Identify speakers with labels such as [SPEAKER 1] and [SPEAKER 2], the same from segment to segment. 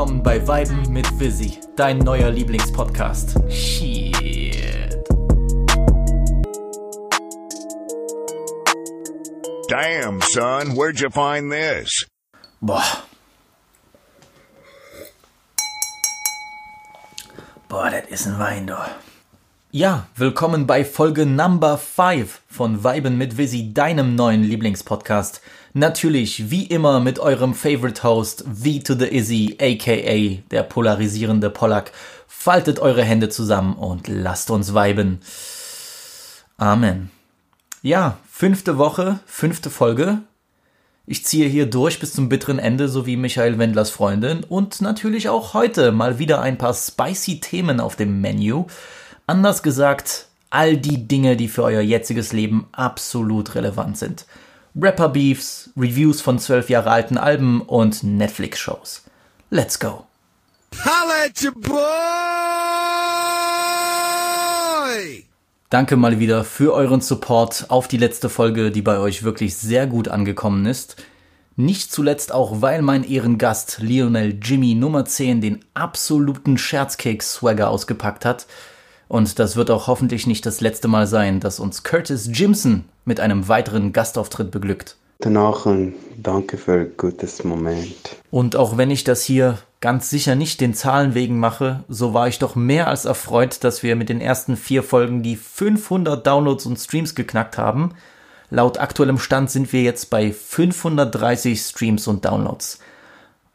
[SPEAKER 1] willkommen bei Weiben mit Visi, dein neuer Lieblingspodcast. Shit.
[SPEAKER 2] Damn, son, where'd you find this?
[SPEAKER 1] Boah. Boah, das ist ein Wein, du. Ja, willkommen bei Folge Number 5 von Weiben mit Visi, deinem neuen Lieblingspodcast. Natürlich, wie immer, mit eurem Favorite Host, V to the Izzy, aka der polarisierende Pollack. Faltet eure Hände zusammen und lasst uns weiben. Amen. Ja, fünfte Woche, fünfte Folge. Ich ziehe hier durch bis zum bitteren Ende, so wie Michael Wendlers Freundin. Und natürlich auch heute mal wieder ein paar spicy Themen auf dem Menü. Anders gesagt, all die Dinge, die für euer jetziges Leben absolut relevant sind. Rapper-Beefs, Reviews von zwölf Jahre alten Alben und Netflix-Shows. Let's go!
[SPEAKER 2] Holla at your boy!
[SPEAKER 1] Danke mal wieder für euren Support auf die letzte Folge, die bei euch wirklich sehr gut angekommen ist. Nicht zuletzt auch, weil mein Ehrengast Lionel Jimmy Nummer 10 den absoluten Scherzcake-Swagger ausgepackt hat. Und das wird auch hoffentlich nicht das letzte Mal sein, dass uns Curtis Jimson mit einem weiteren Gastauftritt beglückt.
[SPEAKER 3] Danach und danke für ein gutes Moment.
[SPEAKER 1] Und auch wenn ich das hier ganz sicher nicht den Zahlen wegen mache, so war ich doch mehr als erfreut, dass wir mit den ersten vier Folgen die 500 Downloads und Streams geknackt haben. Laut aktuellem Stand sind wir jetzt bei 530 Streams und Downloads.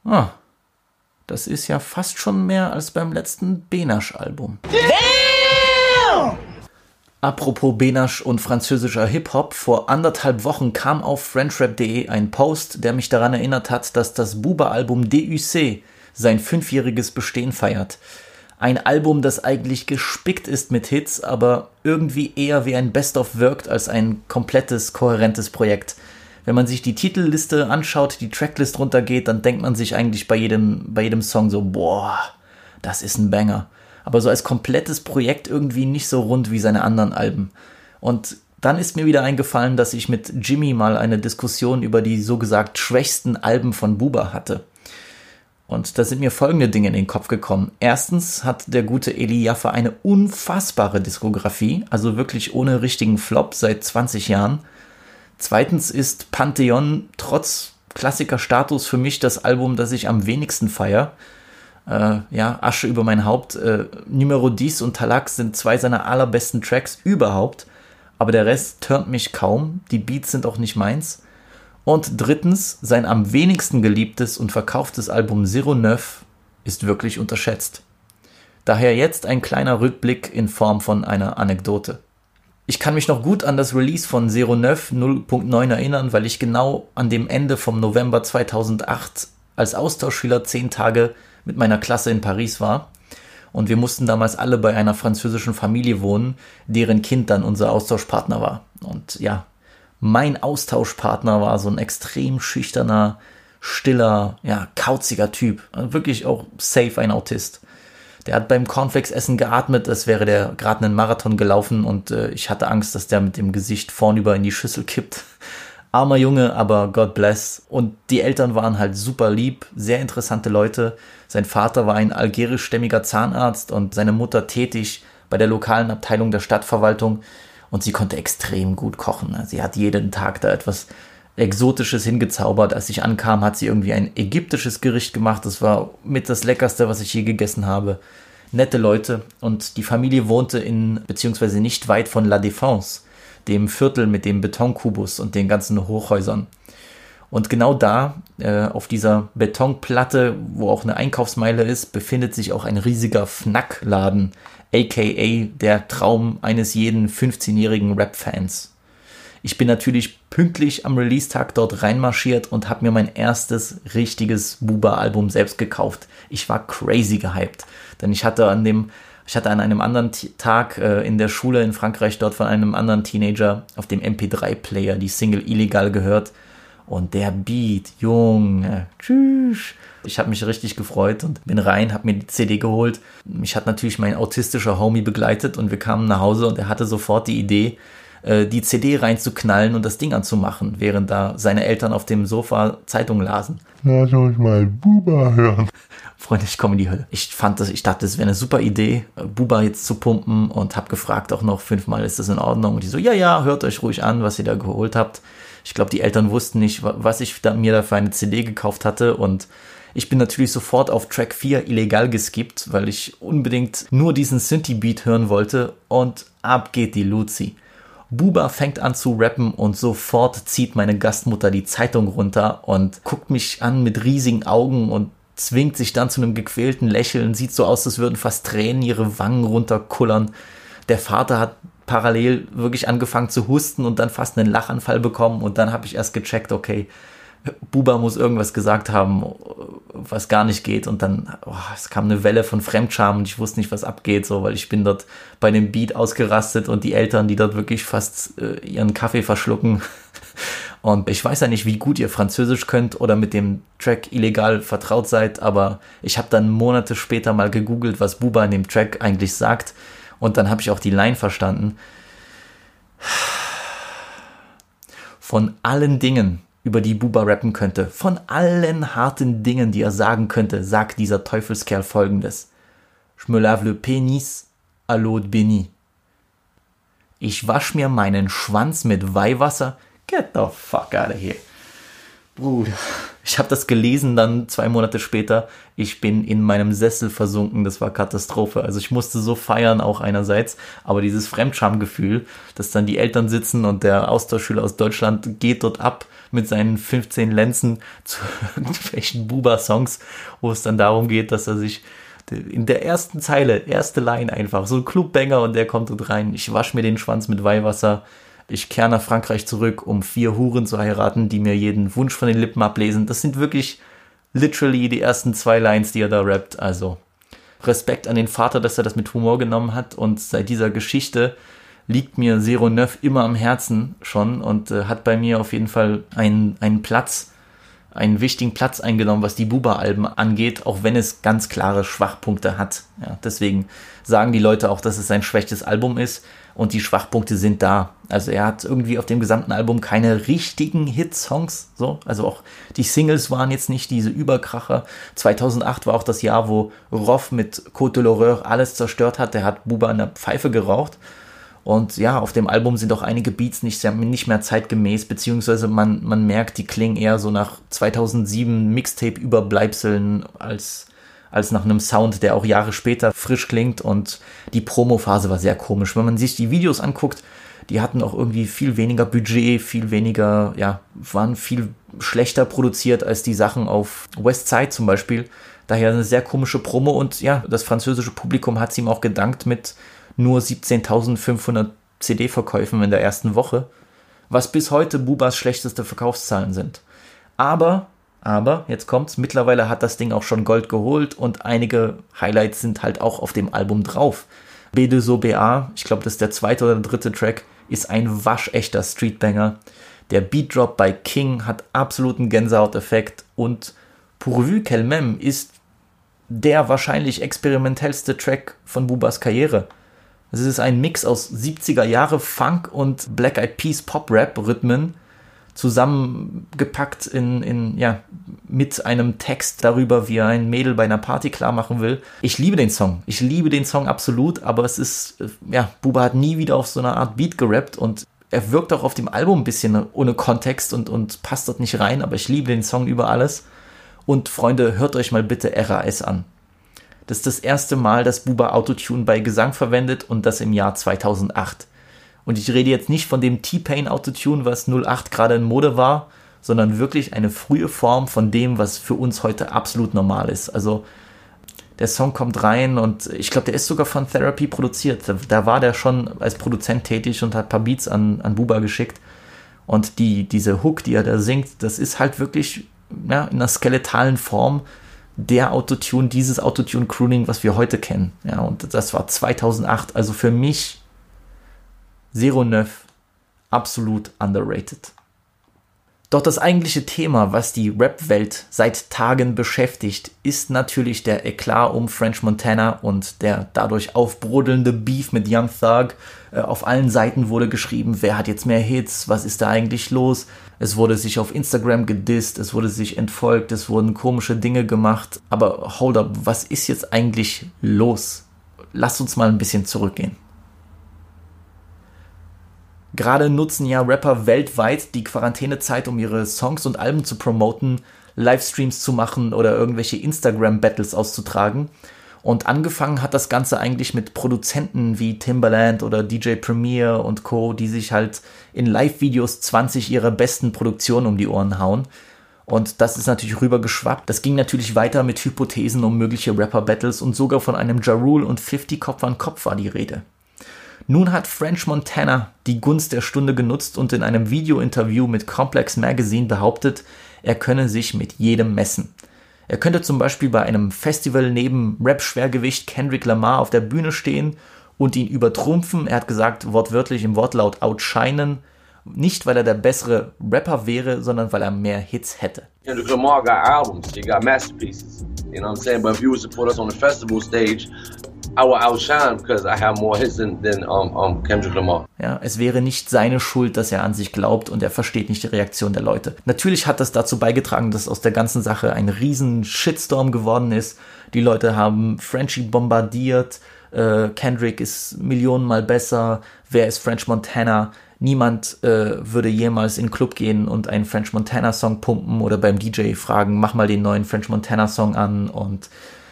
[SPEAKER 1] Ah, das ist ja fast schon mehr als beim letzten Benasch-Album. Apropos Benasch und französischer Hip-Hop, vor anderthalb Wochen kam auf FrenchRap.de ein Post, der mich daran erinnert hat, dass das Buba-Album DUC sein fünfjähriges Bestehen feiert. Ein Album, das eigentlich gespickt ist mit Hits, aber irgendwie eher wie ein Best-of wirkt als ein komplettes, kohärentes Projekt. Wenn man sich die Titelliste anschaut, die Tracklist runtergeht, dann denkt man sich eigentlich bei jedem, bei jedem Song so, boah, das ist ein Banger aber so als komplettes Projekt irgendwie nicht so rund wie seine anderen Alben. Und dann ist mir wieder eingefallen, dass ich mit Jimmy mal eine Diskussion über die so gesagt schwächsten Alben von Buba hatte. Und da sind mir folgende Dinge in den Kopf gekommen. Erstens hat der gute Eli Jaffe eine unfassbare Diskografie, also wirklich ohne richtigen Flop seit 20 Jahren. Zweitens ist Pantheon trotz Klassikerstatus für mich das Album, das ich am wenigsten feiere äh, ja, Asche über mein Haupt. Äh, Numero 10 und Talak sind zwei seiner allerbesten Tracks überhaupt, aber der Rest turnt mich kaum. Die Beats sind auch nicht meins. Und drittens, sein am wenigsten geliebtes und verkauftes Album Zero Neuf ist wirklich unterschätzt. Daher jetzt ein kleiner Rückblick in Form von einer Anekdote. Ich kann mich noch gut an das Release von Zero Neuf 0.9 erinnern, weil ich genau an dem Ende vom November 2008 als Austauschschüler zehn Tage mit meiner Klasse in Paris war. Und wir mussten damals alle bei einer französischen Familie wohnen, deren Kind dann unser Austauschpartner war. Und ja, mein Austauschpartner war so ein extrem schüchterner, stiller, ja, kauziger Typ. Also wirklich auch safe ein Autist. Der hat beim Cornflakes-Essen geatmet, als wäre der gerade einen Marathon gelaufen und äh, ich hatte Angst, dass der mit dem Gesicht vornüber in die Schüssel kippt armer Junge, aber God bless. Und die Eltern waren halt super lieb, sehr interessante Leute. Sein Vater war ein algerischstämmiger Zahnarzt und seine Mutter tätig bei der lokalen Abteilung der Stadtverwaltung. Und sie konnte extrem gut kochen. Sie hat jeden Tag da etwas Exotisches hingezaubert. Als ich ankam, hat sie irgendwie ein ägyptisches Gericht gemacht. Das war mit das Leckerste, was ich je gegessen habe. Nette Leute. Und die Familie wohnte in, beziehungsweise nicht weit von La Défense dem Viertel mit dem Betonkubus und den ganzen Hochhäusern. Und genau da, äh, auf dieser Betonplatte, wo auch eine Einkaufsmeile ist, befindet sich auch ein riesiger Fnackladen, aka der Traum eines jeden 15-jährigen Rap-Fans. Ich bin natürlich pünktlich am Release-Tag dort reinmarschiert und habe mir mein erstes richtiges Buba-Album selbst gekauft. Ich war crazy gehypt, denn ich hatte an dem ich hatte an einem anderen Tag äh, in der Schule in Frankreich dort von einem anderen Teenager auf dem MP3-Player die Single illegal gehört. Und der Beat, Junge, tschüss. Ich habe mich richtig gefreut und bin rein, habe mir die CD geholt. Mich hat natürlich mein autistischer Homie begleitet und wir kamen nach Hause und er hatte sofort die Idee, äh, die CD reinzuknallen und das Ding anzumachen, während da seine Eltern auf dem Sofa Zeitung lasen.
[SPEAKER 4] Lass uns mal Buba hören.
[SPEAKER 1] Freunde, ich komme in die Hölle. Ich fand das, ich dachte, es wäre eine super Idee, Buba jetzt zu pumpen und habe gefragt auch noch fünfmal, ist das in Ordnung? Und die so, ja, ja, hört euch ruhig an, was ihr da geholt habt. Ich glaube, die Eltern wussten nicht, was ich da, mir da für eine CD gekauft hatte und ich bin natürlich sofort auf Track 4 illegal geskippt, weil ich unbedingt nur diesen Synthie-Beat hören wollte und ab geht die Luzi. Buba fängt an zu rappen und sofort zieht meine Gastmutter die Zeitung runter und guckt mich an mit riesigen Augen und zwingt sich dann zu einem gequälten Lächeln, sieht so aus, als würden fast Tränen ihre Wangen runterkullern. Der Vater hat parallel wirklich angefangen zu husten und dann fast einen Lachanfall bekommen. Und dann habe ich erst gecheckt, okay, Buba muss irgendwas gesagt haben, was gar nicht geht. Und dann oh, es kam eine Welle von Fremdscham und ich wusste nicht, was abgeht, so weil ich bin dort bei dem Beat ausgerastet und die Eltern, die dort wirklich fast äh, ihren Kaffee verschlucken. Und ich weiß ja nicht, wie gut ihr Französisch könnt oder mit dem Track illegal vertraut seid, aber ich habe dann Monate später mal gegoogelt, was Buba in dem Track eigentlich sagt. Und dann habe ich auch die Line verstanden. Von allen Dingen, über die Buba rappen könnte, von allen harten Dingen, die er sagen könnte, sagt dieser Teufelskerl folgendes. Je me lave le pénis à l'eau de béni. Ich wasch mir meinen Schwanz mit Weihwasser Get the fuck out of here. Bruder. Ich habe das gelesen dann zwei Monate später. Ich bin in meinem Sessel versunken. Das war Katastrophe. Also ich musste so feiern auch einerseits, aber dieses Fremdschamgefühl, dass dann die Eltern sitzen und der Austauschschüler aus Deutschland geht dort ab mit seinen 15 Lenzen zu irgendwelchen Buba-Songs, wo es dann darum geht, dass er sich in der ersten Zeile, erste Line einfach, so ein Clubbanger und der kommt dort rein. Ich wasche mir den Schwanz mit Weihwasser ich kehre nach Frankreich zurück, um vier Huren zu heiraten, die mir jeden Wunsch von den Lippen ablesen. Das sind wirklich literally die ersten zwei Lines, die er da rappt. Also Respekt an den Vater, dass er das mit Humor genommen hat und seit dieser Geschichte liegt mir Zero Neuf immer am Herzen schon und äh, hat bei mir auf jeden Fall einen, einen Platz, einen wichtigen Platz eingenommen, was die Buba-Alben angeht, auch wenn es ganz klare Schwachpunkte hat. Ja, deswegen sagen die Leute auch, dass es sein schwächstes Album ist und die Schwachpunkte sind da. Also er hat irgendwie auf dem gesamten Album keine richtigen Hitsongs, so, also auch die Singles waren jetzt nicht diese Überkracher. 2008 war auch das Jahr, wo Roff mit Côte de l'Horreur alles zerstört hat. Der hat Buba in der Pfeife geraucht. Und ja, auf dem Album sind auch einige Beats nicht, nicht mehr zeitgemäß, beziehungsweise man, man merkt, die klingen eher so nach 2007 Mixtape-Überbleibseln als als nach einem Sound, der auch Jahre später frisch klingt und die Promo-Phase war sehr komisch. Wenn man sich die Videos anguckt, die hatten auch irgendwie viel weniger Budget, viel weniger, ja, waren viel schlechter produziert als die Sachen auf Westside zum Beispiel. Daher eine sehr komische Promo und ja, das französische Publikum hat es ihm auch gedankt mit nur 17.500 CD-Verkäufen in der ersten Woche, was bis heute Bubas schlechteste Verkaufszahlen sind. Aber aber jetzt kommt's, mittlerweile hat das Ding auch schon Gold geholt und einige Highlights sind halt auch auf dem Album drauf. B2So BA, ich glaube, das ist der zweite oder dritte Track, ist ein waschechter Streetbanger. Der Beatdrop bei King hat absoluten Gänsehauteffekt und Pourvu qu'elle ist der wahrscheinlich experimentellste Track von Bubas Karriere. Es ist ein Mix aus 70er Jahre Funk und Black Eyed Peas Pop Rap Rhythmen zusammengepackt in, in, ja, mit einem Text darüber, wie er ein Mädel bei einer Party klar machen will. Ich liebe den Song. Ich liebe den Song absolut, aber es ist, ja, Buba hat nie wieder auf so einer Art Beat gerappt und er wirkt auch auf dem Album ein bisschen ohne Kontext und, und passt dort nicht rein, aber ich liebe den Song über alles. Und Freunde, hört euch mal bitte RAS an. Das ist das erste Mal, dass Buba Autotune bei Gesang verwendet und das im Jahr 2008. Und ich rede jetzt nicht von dem T-Pain Autotune, was 08 gerade in Mode war, sondern wirklich eine frühe Form von dem, was für uns heute absolut normal ist. Also der Song kommt rein und ich glaube, der ist sogar von Therapy produziert. Da, war der schon als Produzent tätig und hat ein paar Beats an, an Buba geschickt. Und die, diese Hook, die er da singt, das ist halt wirklich ja, in einer skeletalen Form der Autotune, dieses Autotune-Crooning, was wir heute kennen. Ja, und das war 2008. Also für mich Zero Neuf, absolut underrated. Doch das eigentliche Thema, was die Rap-Welt seit Tagen beschäftigt, ist natürlich der Eklat um French Montana und der dadurch aufbrodelnde Beef mit Young Thug. Äh, auf allen Seiten wurde geschrieben, wer hat jetzt mehr Hits, was ist da eigentlich los. Es wurde sich auf Instagram gedisst, es wurde sich entfolgt, es wurden komische Dinge gemacht. Aber hold up, was ist jetzt eigentlich los? Lasst uns mal ein bisschen zurückgehen. Gerade nutzen ja Rapper weltweit die Quarantänezeit, um ihre Songs und Alben zu promoten, Livestreams zu machen oder irgendwelche Instagram-Battles auszutragen. Und angefangen hat das Ganze eigentlich mit Produzenten wie Timbaland oder DJ Premier und Co., die sich halt in Live-Videos 20 ihrer besten Produktionen um die Ohren hauen. Und das ist natürlich rübergeschwappt. Das ging natürlich weiter mit Hypothesen um mögliche Rapper-Battles und sogar von einem Ja Rule und 50 Kopf an Kopf war die Rede. Nun hat French Montana die Gunst der Stunde genutzt und in einem Video-Interview mit Complex Magazine behauptet, er könne sich mit jedem messen. Er könnte zum Beispiel bei einem Festival neben Rap-Schwergewicht Kendrick Lamar auf der Bühne stehen und ihn übertrumpfen. Er hat gesagt, wortwörtlich im Wortlaut outshinen. Nicht, weil er der bessere Rapper wäre, sondern weil er mehr Hits hätte.
[SPEAKER 5] Kendrick Lamar got albums, he got masterpieces. You know what I'm saying? But if you was to put us on the festival stage, I will outshine because I have more hits than, than um, um, Kendrick Lamar.
[SPEAKER 1] Ja, es wäre nicht seine Schuld, dass er an sich glaubt und er versteht nicht die Reaktion der Leute. Natürlich hat das dazu beigetragen, dass aus der ganzen Sache ein riesen Shitstorm geworden ist. Die Leute haben Frenchie bombardiert. Äh, Kendrick ist millionenmal besser. Wer ist French Montana? Niemand äh, würde jemals in den Club gehen und einen French Montana Song pumpen oder beim DJ fragen, mach mal den neuen French Montana Song an und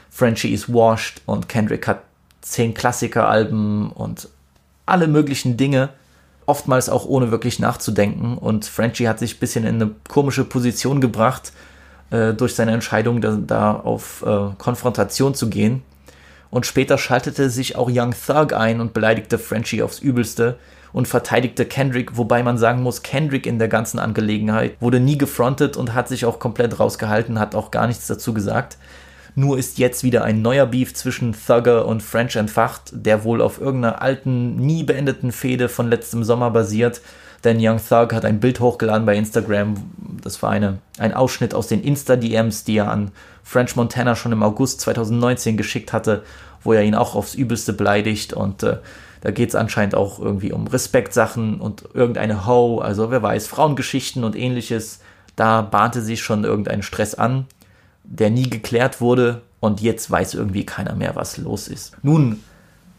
[SPEAKER 1] Frenchie is washed und Kendrick hat zehn Klassikeralben und alle möglichen Dinge, oftmals auch ohne wirklich nachzudenken. Und Frenchie hat sich ein bisschen in eine komische Position gebracht, äh, durch seine Entscheidung, da, da auf äh, Konfrontation zu gehen. Und später schaltete sich auch Young Thug ein und beleidigte Frenchie aufs Übelste und verteidigte Kendrick, wobei man sagen muss, Kendrick in der ganzen Angelegenheit wurde nie gefrontet und hat sich auch komplett rausgehalten, hat auch gar nichts dazu gesagt. Nur ist jetzt wieder ein neuer Beef zwischen Thugger und French entfacht, der wohl auf irgendeiner alten, nie beendeten Fehde von letztem Sommer basiert. Denn Young Thug hat ein Bild hochgeladen bei Instagram. Das war eine, ein Ausschnitt aus den Insta-DMs, die er an French Montana schon im August 2019 geschickt hatte, wo er ihn auch aufs Übelste beleidigt. Und äh, da geht es anscheinend auch irgendwie um Respektsachen und irgendeine Ho, also wer weiß, Frauengeschichten und ähnliches. Da bahnte sich schon irgendein Stress an der nie geklärt wurde und jetzt weiß irgendwie keiner mehr, was los ist. Nun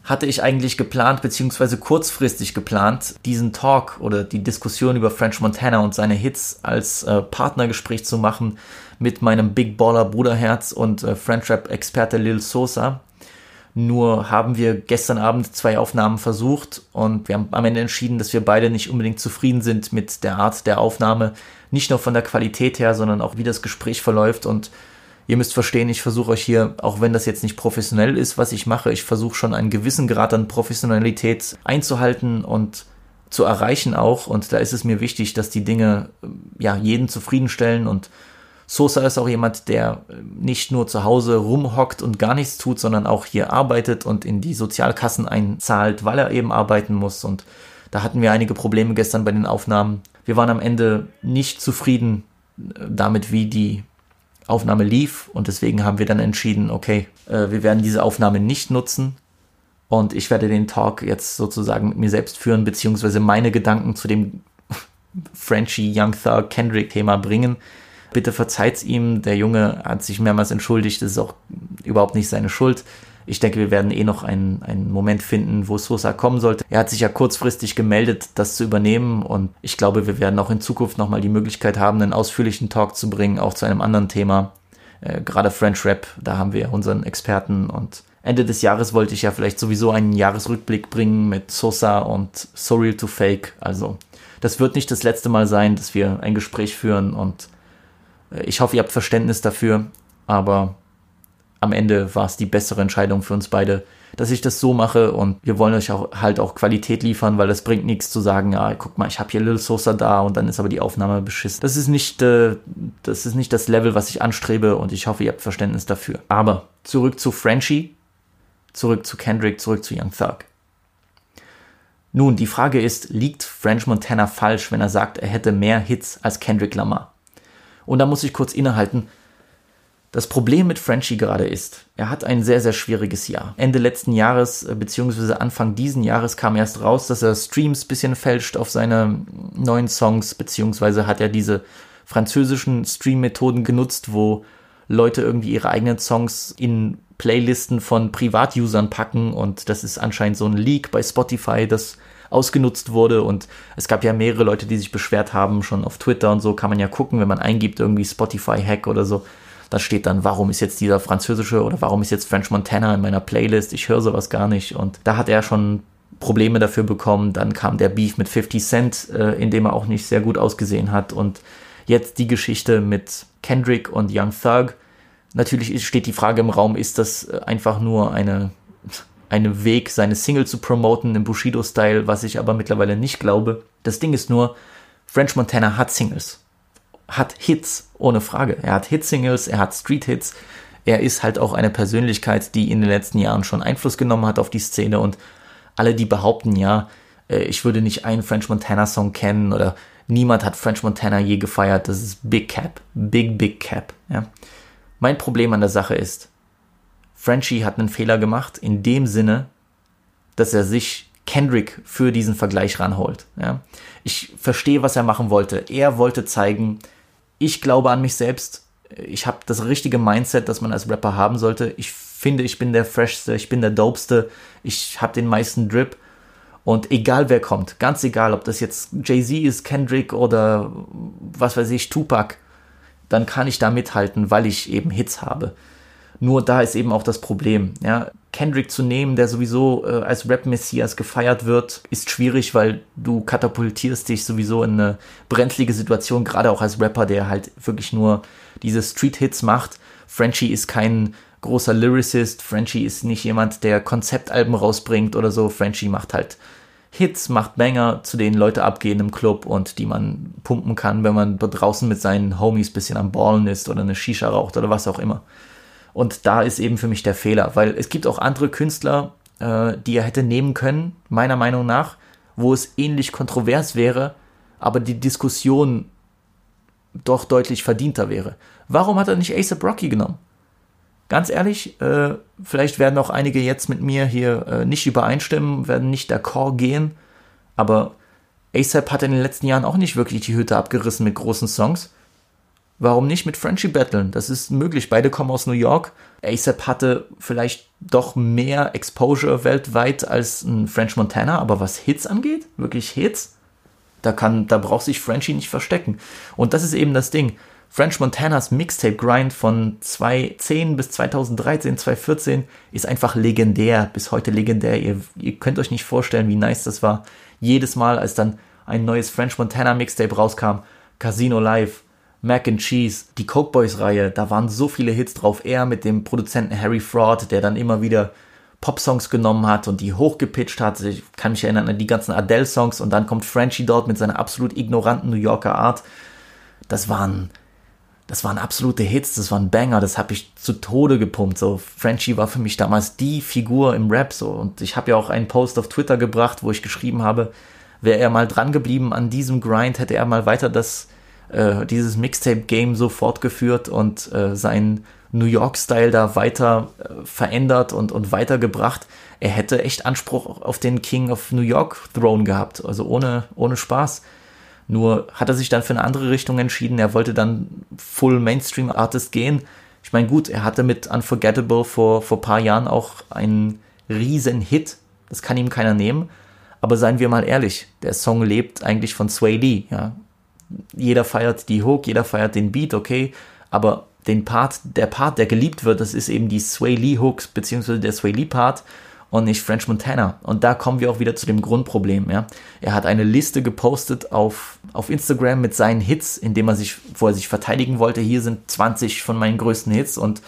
[SPEAKER 1] hatte ich eigentlich geplant, beziehungsweise kurzfristig geplant, diesen Talk oder die Diskussion über French Montana und seine Hits als äh, Partnergespräch zu machen mit meinem Big Baller Bruderherz und äh, French Rap Experte Lil Sosa. Nur haben wir gestern Abend zwei Aufnahmen versucht und wir haben am Ende entschieden, dass wir beide nicht unbedingt zufrieden sind mit der Art der Aufnahme. Nicht nur von der Qualität her, sondern auch wie das Gespräch verläuft und Ihr müsst verstehen, ich versuche euch hier, auch wenn das jetzt nicht professionell ist, was ich mache, ich versuche schon einen gewissen Grad an Professionalität einzuhalten und zu erreichen auch. Und da ist es mir wichtig, dass die Dinge ja jeden zufriedenstellen. Und Sosa ist auch jemand, der nicht nur zu Hause rumhockt und gar nichts tut, sondern auch hier arbeitet und in die Sozialkassen einzahlt, weil er eben arbeiten muss. Und da hatten wir einige Probleme gestern bei den Aufnahmen. Wir waren am Ende nicht zufrieden damit, wie die Aufnahme lief und deswegen haben wir dann entschieden, okay, äh, wir werden diese Aufnahme nicht nutzen und ich werde den Talk jetzt sozusagen mit mir selbst führen, beziehungsweise meine Gedanken zu dem Frenchie Young Thug Kendrick Thema bringen. Bitte verzeiht's ihm, der Junge hat sich mehrmals entschuldigt, das ist auch überhaupt nicht seine Schuld. Ich denke, wir werden eh noch einen, einen Moment finden, wo Sosa kommen sollte. Er hat sich ja kurzfristig gemeldet, das zu übernehmen und ich glaube, wir werden auch in Zukunft nochmal die Möglichkeit haben, einen ausführlichen Talk zu bringen, auch zu einem anderen Thema. Äh, gerade French Rap, da haben wir unseren Experten und Ende des Jahres wollte ich ja vielleicht sowieso einen Jahresrückblick bringen mit Sosa und So Real to Fake. Also, das wird nicht das letzte Mal sein, dass wir ein Gespräch führen und äh, ich hoffe, ihr habt Verständnis dafür, aber am Ende war es die bessere Entscheidung für uns beide, dass ich das so mache und wir wollen euch auch halt auch Qualität liefern, weil es bringt nichts zu sagen, ja, guck mal, ich habe hier Lil Sosa da und dann ist aber die Aufnahme beschissen. Das ist nicht äh, das ist nicht das Level, was ich anstrebe und ich hoffe, ihr habt Verständnis dafür. Aber zurück zu Frenchie, zurück zu Kendrick, zurück zu Young Thug. Nun, die Frage ist, liegt French Montana falsch, wenn er sagt, er hätte mehr Hits als Kendrick Lamar? Und da muss ich kurz innehalten. Das Problem mit Frenchie gerade ist, er hat ein sehr, sehr schwieriges Jahr. Ende letzten Jahres, äh, beziehungsweise Anfang diesen Jahres kam erst raus, dass er Streams bisschen fälscht auf seine neuen Songs, beziehungsweise hat er diese französischen Stream-Methoden genutzt, wo Leute irgendwie ihre eigenen Songs in Playlisten von Privatusern packen und das ist anscheinend so ein Leak bei Spotify, das ausgenutzt wurde und es gab ja mehrere Leute, die sich beschwert haben, schon auf Twitter und so kann man ja gucken, wenn man eingibt irgendwie Spotify Hack oder so, da steht dann, warum ist jetzt dieser französische oder warum ist jetzt French Montana in meiner Playlist, ich höre sowas gar nicht. Und da hat er schon Probleme dafür bekommen, dann kam der Beef mit 50 Cent, äh, in dem er auch nicht sehr gut ausgesehen hat. Und jetzt die Geschichte mit Kendrick und Young Thug, Natürlich steht die Frage im Raum, ist das äh, einfach nur eine, eine Weg, seine Single zu promoten im Bushido-Style, was ich aber mittlerweile nicht glaube. Das Ding ist nur, French Montana hat Singles. Hat Hits, ohne Frage. Er hat Hit-Singles, er hat Street-Hits. Er ist halt auch eine Persönlichkeit, die in den letzten Jahren schon Einfluss genommen hat auf die Szene und alle, die behaupten, ja, äh, ich würde nicht einen French Montana Song kennen oder niemand hat French Montana je gefeiert, das ist Big Cap. Big, Big Cap, ja. Mein Problem an der Sache ist, Frenchie hat einen Fehler gemacht in dem Sinne, dass er sich Kendrick für diesen Vergleich ranholt. Ja. Ich verstehe, was er machen wollte. Er wollte zeigen, ich glaube an mich selbst. Ich habe das richtige Mindset, das man als Rapper haben sollte. Ich finde, ich bin der freshste, ich bin der dopeste, ich habe den meisten Drip. Und egal wer kommt, ganz egal, ob das jetzt Jay-Z ist, Kendrick oder was weiß ich, Tupac, dann kann ich da mithalten, weil ich eben Hits habe. Nur da ist eben auch das Problem. Ja, Kendrick zu nehmen, der sowieso äh, als Rap-Messias gefeiert wird, ist schwierig, weil du katapultierst dich sowieso in eine brenzlige Situation, gerade auch als Rapper, der halt wirklich nur diese Street-Hits macht. Frenchie ist kein großer Lyricist, Frenchie ist nicht jemand, der Konzeptalben rausbringt oder so. Frenchie macht halt Hits, macht Banger, zu denen Leute abgehen im Club und die man pumpen kann, wenn man draußen mit seinen Homies bisschen am Ballen ist oder eine Shisha raucht oder was auch immer. Und da ist eben für mich der Fehler, weil es gibt auch andere Künstler, äh, die er hätte nehmen können, meiner Meinung nach, wo es ähnlich kontrovers wäre, aber die Diskussion doch deutlich verdienter wäre. Warum hat er nicht ASAP Rocky genommen? ganz ehrlich, äh, vielleicht werden auch einige jetzt mit mir hier äh, nicht übereinstimmen, werden nicht d'accord gehen, aber ASAP hat in den letzten Jahren auch nicht wirklich die Hütte abgerissen mit großen Songs. Warum nicht mit Frenchie battlen? Das ist möglich. Beide kommen aus New York. ASAP hatte vielleicht doch mehr Exposure weltweit als ein French Montana, aber was Hits angeht, wirklich Hits, da kann, da braucht sich Frenchie nicht verstecken. Und das ist eben das Ding. French Montanas Mixtape Grind von 2010 bis 2013, 2014 ist einfach legendär, bis heute legendär. Ihr, ihr könnt euch nicht vorstellen, wie nice das war. Jedes Mal, als dann ein neues French Montana Mixtape rauskam, Casino Live, Mac and Cheese, die Coke Boys Reihe, da waren so viele Hits drauf. Er mit dem Produzenten Harry Fraud, der dann immer wieder Pop-Songs genommen hat und die hochgepitcht hat. Ich kann mich erinnern an die ganzen Adele-Songs und dann kommt Frenchie dort mit seiner absolut ignoranten New Yorker Art. Das waren das waren absolute Hits, das waren Banger, das habe ich zu Tode gepumpt. So, Frenchie war für mich damals die Figur im Rap. So, und ich habe ja auch einen Post auf Twitter gebracht, wo ich geschrieben habe, wäre er mal dran geblieben an diesem Grind, hätte er mal weiter das, äh, dieses Mixtape-Game so fortgeführt und äh, seinen New York-Style da weiter äh, verändert und, und weitergebracht. Er hätte echt Anspruch auf den King of New York Throne gehabt, also ohne, ohne Spaß. Nur hat er sich dann für eine andere Richtung entschieden. Er wollte dann Full Mainstream Artist gehen. Ich meine, gut, er hatte mit Unforgettable vor, vor paar Jahren auch einen riesen Hit. Das kann ihm keiner nehmen. Aber seien wir mal ehrlich, der Song lebt eigentlich von Sway Lee. Ja. Jeder feiert die Hook, jeder feiert den Beat, okay. Aber den Part, der Part, der geliebt wird, das ist eben die Sway Lee Hooks, beziehungsweise der Sway Lee Part und nicht French Montana. Und da kommen wir auch wieder zu dem Grundproblem. Ja? Er hat eine Liste gepostet auf, auf Instagram mit seinen Hits, indem er sich, wo er sich verteidigen wollte. Hier sind 20 von meinen größten Hits und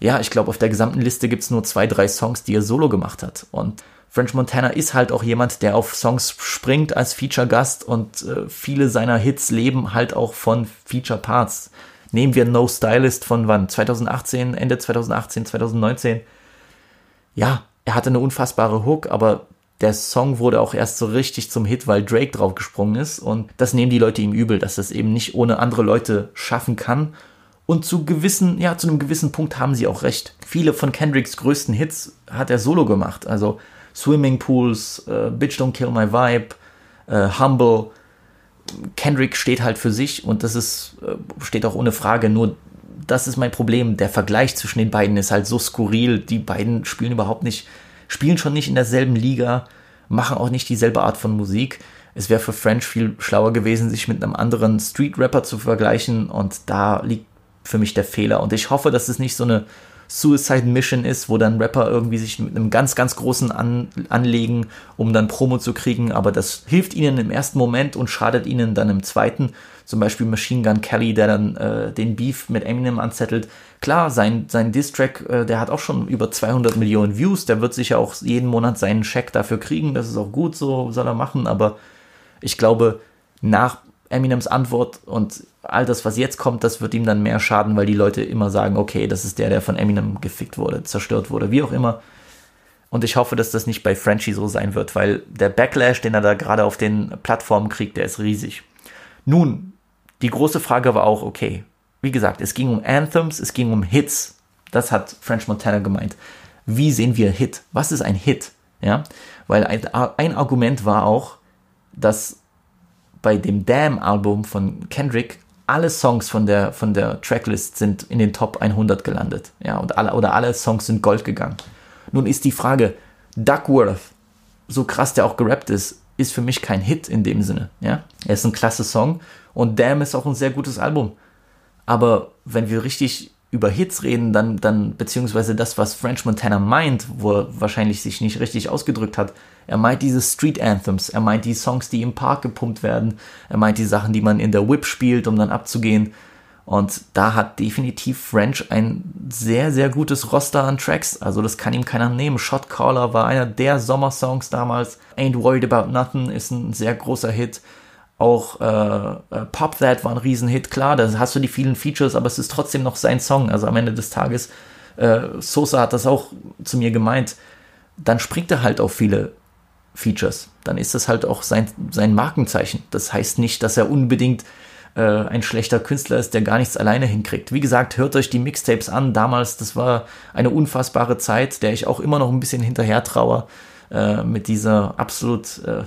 [SPEAKER 1] ja, ich glaube, auf der gesamten Liste gibt es nur zwei, drei Songs, die er solo gemacht hat. Und French Montana ist halt auch jemand, der auf Songs springt als Feature-Gast und äh, viele seiner Hits leben halt auch von Feature-Parts. Nehmen wir No Stylist von wann? 2018, Ende 2018, 2019. Ja, er hatte eine unfassbare Hook, aber der Song wurde auch erst so richtig zum Hit, weil Drake draufgesprungen ist. Und das nehmen die Leute ihm übel, dass das eben nicht ohne andere Leute schaffen kann. Und zu gewissen, ja, zu einem gewissen Punkt haben sie auch recht. Viele von Kendricks größten Hits hat er solo gemacht. Also Swimming Pools, äh, Bitch Don't Kill My Vibe, äh, Humble. Kendrick steht halt für sich und das ist, äh, steht auch ohne Frage. Nur das ist mein Problem. Der Vergleich zwischen den beiden ist halt so skurril. Die beiden spielen überhaupt nicht spielen schon nicht in derselben Liga, machen auch nicht dieselbe Art von Musik. Es wäre für French viel schlauer gewesen, sich mit einem anderen Street-Rapper zu vergleichen und da liegt für mich der Fehler. Und ich hoffe, dass es nicht so eine Suicide Mission ist, wo dann Rapper irgendwie sich mit einem ganz, ganz großen an, anlegen, um dann Promo zu kriegen, aber das hilft ihnen im ersten Moment und schadet ihnen dann im zweiten. Zum Beispiel Machine Gun Kelly, der dann äh, den Beef mit Eminem anzettelt. Klar, sein, sein Diss-Track, äh, der hat auch schon über 200 Millionen Views, der wird sicher auch jeden Monat seinen Check dafür kriegen, das ist auch gut, so soll er machen, aber ich glaube, nach Eminems Antwort und all das, was jetzt kommt, das wird ihm dann mehr schaden, weil die Leute immer sagen, okay, das ist der, der von Eminem gefickt wurde, zerstört wurde, wie auch immer. Und ich hoffe, dass das nicht bei Frenchie so sein wird, weil der Backlash, den er da gerade auf den Plattformen kriegt, der ist riesig. Nun, die große Frage war auch, okay, wie gesagt, es ging um Anthems, es ging um Hits. Das hat French Montana gemeint. Wie sehen wir Hit? Was ist ein Hit? Ja, weil ein, ein Argument war auch, dass bei dem Damn-Album von Kendrick alle Songs von der, von der Tracklist sind in den Top 100 gelandet. Ja, und alle, oder alle Songs sind Gold gegangen. Nun ist die Frage, Duckworth, so krass der auch gerappt ist, ist für mich kein Hit in dem Sinne. Ja, er ist ein klasse Song und Damn ist auch ein sehr gutes Album. Aber wenn wir richtig über Hits reden, dann, dann, beziehungsweise das, was French Montana meint, wo er wahrscheinlich sich nicht richtig ausgedrückt hat, er meint diese Street Anthems, er meint die Songs, die im Park gepumpt werden, er meint die Sachen, die man in der Whip spielt, um dann abzugehen. Und da hat definitiv French ein sehr, sehr gutes Roster an Tracks. Also das kann ihm keiner nehmen. Shot Caller war einer der Sommersongs damals. Ain't Worried About Nothing ist ein sehr großer Hit. Auch äh, äh, Pop That war ein Riesenhit. Klar, da hast du die vielen Features, aber es ist trotzdem noch sein Song. Also am Ende des Tages, äh, Sosa hat das auch zu mir gemeint, dann springt er halt auf viele Features. Dann ist das halt auch sein, sein Markenzeichen. Das heißt nicht, dass er unbedingt äh, ein schlechter Künstler ist, der gar nichts alleine hinkriegt. Wie gesagt, hört euch die Mixtapes an. Damals, das war eine unfassbare Zeit, der ich auch immer noch ein bisschen hinterher traue, äh, mit dieser absolut äh,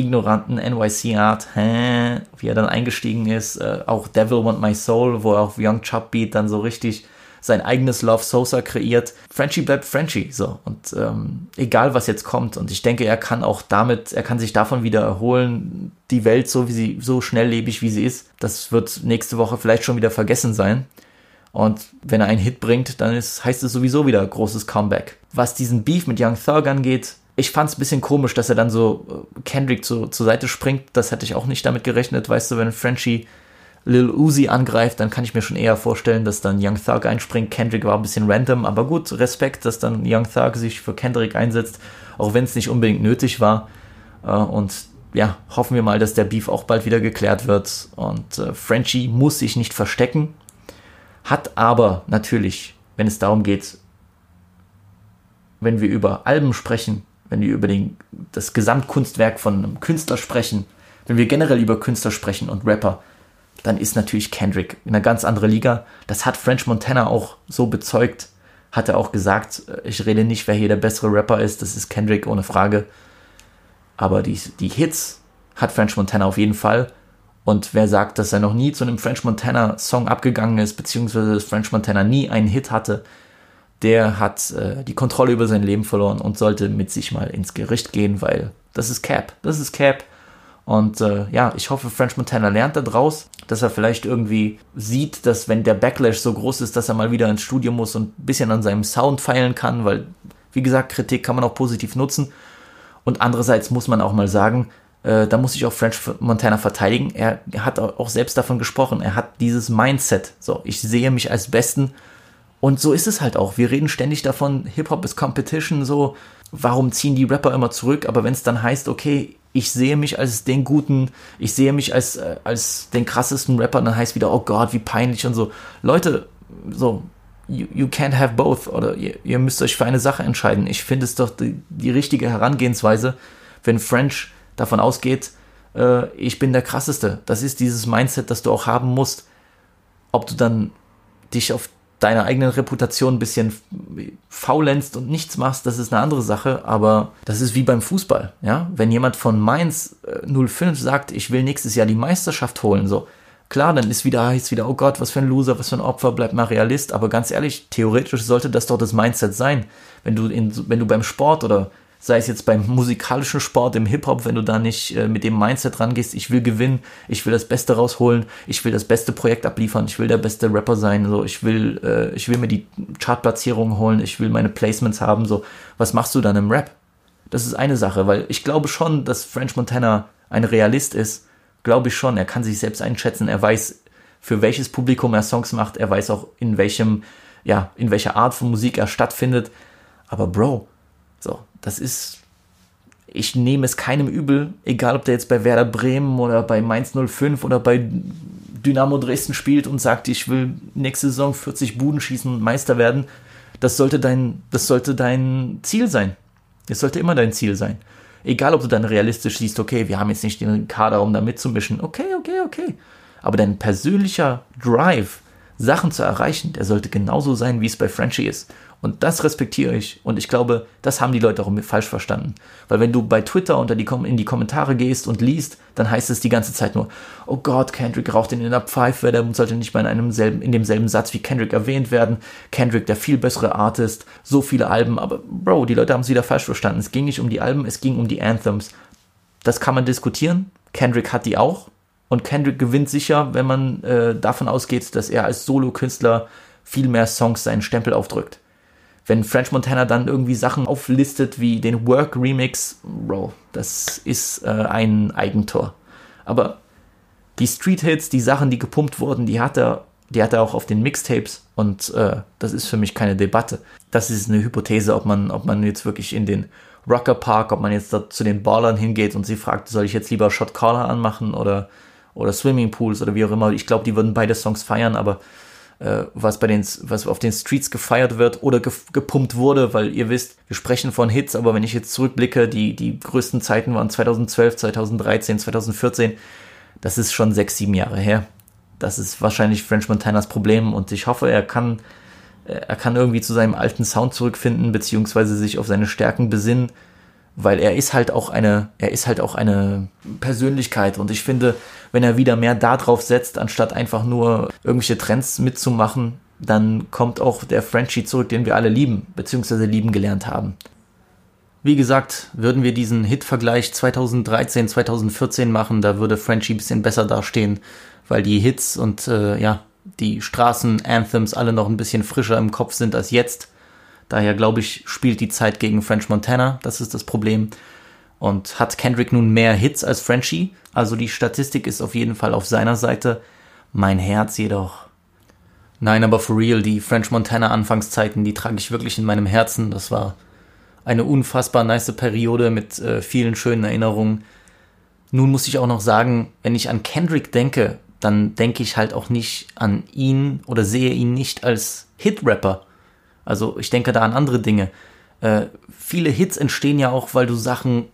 [SPEAKER 1] ignoranten NYC-Art, wie er dann eingestiegen ist. Äh, auch Devil Want My Soul, wo er auf Young Chub Beat dann so richtig sein eigenes Love Sosa kreiert. Frenchie bleibt Frenchie, so. Und ähm, egal, was jetzt kommt. Und ich denke, er kann auch damit, er kann sich davon wieder erholen. Die Welt, so wie sie, so schnelllebig, wie sie ist, das wird nächste Woche vielleicht schon wieder vergessen sein. Und wenn er einen Hit bringt, dann ist, heißt es sowieso wieder großes Comeback. Was diesen Beef mit Young Thug angeht, ich fand es ein bisschen komisch, dass er dann so äh, Kendrick zu, zur Seite springt. Das hätte ich auch nicht damit gerechnet. Weißt du, wenn Frenchie Lil Uzi angreift, dann kann ich mir schon eher vorstellen, dass dann Young Thug einspringt. Kendrick war ein bisschen random, aber gut, Respekt, dass dann Young Thug sich für Kendrick einsetzt, auch wenn es nicht unbedingt nötig war. Äh, und ja, hoffen wir mal, dass der Beef auch bald wieder geklärt wird. Und äh, Frenchie muss sich nicht verstecken, hat aber natürlich, wenn es darum geht, wenn wir über Alben sprechen, wenn wir über den, das Gesamtkunstwerk von einem Künstler sprechen, wenn wir generell über Künstler sprechen und Rapper, dann ist natürlich Kendrick in einer ganz anderen Liga. Das hat French Montana auch so bezeugt. Hat er auch gesagt, äh, ich rede nicht, wer hier der bessere Rapper ist, das ist Kendrick ohne Frage. Aber die, die Hits hat French Montana auf jeden Fall. Und wer sagt, dass er noch nie zu einem French Montana Song abgegangen ist, beziehungsweise dass French Montana nie einen Hit hatte, der hat äh, die Kontrolle über sein Leben verloren und sollte mit sich mal ins Gericht gehen, weil das ist Cap. Das ist Cap. Und äh, ja, ich hoffe, French Montana lernt da draus, dass er vielleicht irgendwie sieht, dass wenn der Backlash so groß ist, dass er mal wieder ins Studio muss und ein bisschen an seinem Sound feilen kann, weil, wie gesagt, Kritik kann man auch positiv nutzen. Und andererseits muss man auch mal sagen, äh, da muss ich auch French Montana verteidigen. Er, er hat auch selbst davon gesprochen. Er hat dieses Mindset. So, ich sehe mich als Besten. Und so ist es halt auch. Wir reden ständig davon, Hip-Hop ist Competition, so, warum ziehen die Rapper immer zurück? Aber wenn es dann heißt, okay, ich sehe mich als den guten, ich sehe mich als, äh, als den krassesten Rapper, dann heißt wieder, oh Gott, wie peinlich und so. Leute, so, you, you can't have both oder ihr, ihr müsst euch für eine Sache entscheiden. Ich finde es doch die, die richtige Herangehensweise, wenn French davon ausgeht, äh, ich bin der krasseste. Das ist dieses Mindset, das du auch haben musst. Ob du dann dich auf deiner eigenen Reputation ein bisschen faulenzt und nichts machst, das ist eine andere Sache, aber das ist wie beim Fußball, ja? Wenn jemand von Mainz äh, 05 sagt, ich will nächstes Jahr die Meisterschaft holen, so, klar, dann ist wieder, heißt wieder, oh Gott, was für ein Loser, was für ein Opfer, bleib mal Realist, aber ganz ehrlich, theoretisch sollte das doch das Mindset sein. Wenn du in, wenn du beim Sport oder sei es jetzt beim musikalischen Sport, im Hip-Hop, wenn du da nicht äh, mit dem Mindset rangehst, ich will gewinnen, ich will das Beste rausholen, ich will das beste Projekt abliefern, ich will der beste Rapper sein, so ich will, äh, ich will mir die Chartplatzierungen holen, ich will meine Placements haben, so was machst du dann im Rap? Das ist eine Sache, weil ich glaube schon, dass French Montana ein Realist ist, glaube ich schon. Er kann sich selbst einschätzen, er weiß, für welches Publikum er Songs macht, er weiß auch, in welchem, ja, in welcher Art von Musik er stattfindet. Aber Bro, so, das ist, ich nehme es keinem übel, egal ob der jetzt bei Werder Bremen oder bei Mainz 05 oder bei Dynamo Dresden spielt und sagt, ich will nächste Saison 40 Buden schießen und Meister werden. Das sollte dein, das sollte dein Ziel sein. Das sollte immer dein Ziel sein. Egal, ob du dann realistisch siehst, okay, wir haben jetzt nicht den Kader, um da mitzumischen. Okay, okay, okay. Aber dein persönlicher Drive, Sachen zu erreichen, der sollte genauso sein, wie es bei Frenchie ist. Und das respektiere ich. Und ich glaube, das haben die Leute auch falsch verstanden. Weil wenn du bei Twitter unter die, in die Kommentare gehst und liest, dann heißt es die ganze Zeit nur, oh Gott, Kendrick raucht in der Pfeife, der sollte nicht mal in, einem selben, in demselben Satz wie Kendrick erwähnt werden. Kendrick, der viel bessere Artist, so viele Alben. Aber Bro, die Leute haben es wieder falsch verstanden. Es ging nicht um die Alben, es ging um die Anthems. Das kann man diskutieren. Kendrick hat die auch. Und Kendrick gewinnt sicher, wenn man äh, davon ausgeht, dass er als Solokünstler viel mehr Songs seinen Stempel aufdrückt wenn French Montana dann irgendwie Sachen auflistet wie den Work Remix, Bro, das ist äh, ein Eigentor. Aber die Street Hits, die Sachen, die gepumpt wurden, die hat er, die hat er auch auf den Mixtapes und äh, das ist für mich keine Debatte. Das ist eine Hypothese, ob man, ob man jetzt wirklich in den Rocker Park, ob man jetzt da zu den Ballern hingeht und sie fragt, soll ich jetzt lieber Shot Caller anmachen oder, oder Swimming Pools oder wie auch immer. Ich glaube, die würden beide Songs feiern, aber äh, was bei den, was auf den Streets gefeiert wird oder ge gepumpt wurde, weil ihr wisst, wir sprechen von Hits, aber wenn ich jetzt zurückblicke, die, die größten Zeiten waren 2012, 2013, 2014, das ist schon sechs, sieben Jahre her. Das ist wahrscheinlich French Montanas Problem und ich hoffe, er kann, er kann irgendwie zu seinem alten Sound zurückfinden, beziehungsweise sich auf seine Stärken besinnen weil er ist halt auch eine, er ist halt auch eine Persönlichkeit und ich finde, wenn er wieder mehr darauf setzt, anstatt einfach nur irgendwelche Trends mitzumachen, dann kommt auch der Frenchie zurück, den wir alle lieben, beziehungsweise lieben gelernt haben. Wie gesagt, würden wir diesen Hit-Vergleich 2013, 2014 machen, da würde Frenchie ein bisschen besser dastehen, weil die Hits und äh, ja, die Straßen-Anthems alle noch ein bisschen frischer im Kopf sind als jetzt. Daher glaube ich, spielt die Zeit gegen French Montana. Das ist das Problem. Und hat Kendrick nun mehr Hits als Frenchie? Also die Statistik ist auf jeden Fall auf seiner Seite. Mein Herz jedoch. Nein, aber for real, die French Montana Anfangszeiten, die trage ich wirklich in meinem Herzen. Das war eine unfassbar nice Periode mit äh, vielen schönen Erinnerungen. Nun muss ich auch noch sagen, wenn ich an Kendrick denke, dann denke ich halt auch nicht an ihn oder sehe ihn nicht als Hit-Rapper. Also ich denke da an andere Dinge. Äh, viele Hits entstehen ja auch, weil du Sachen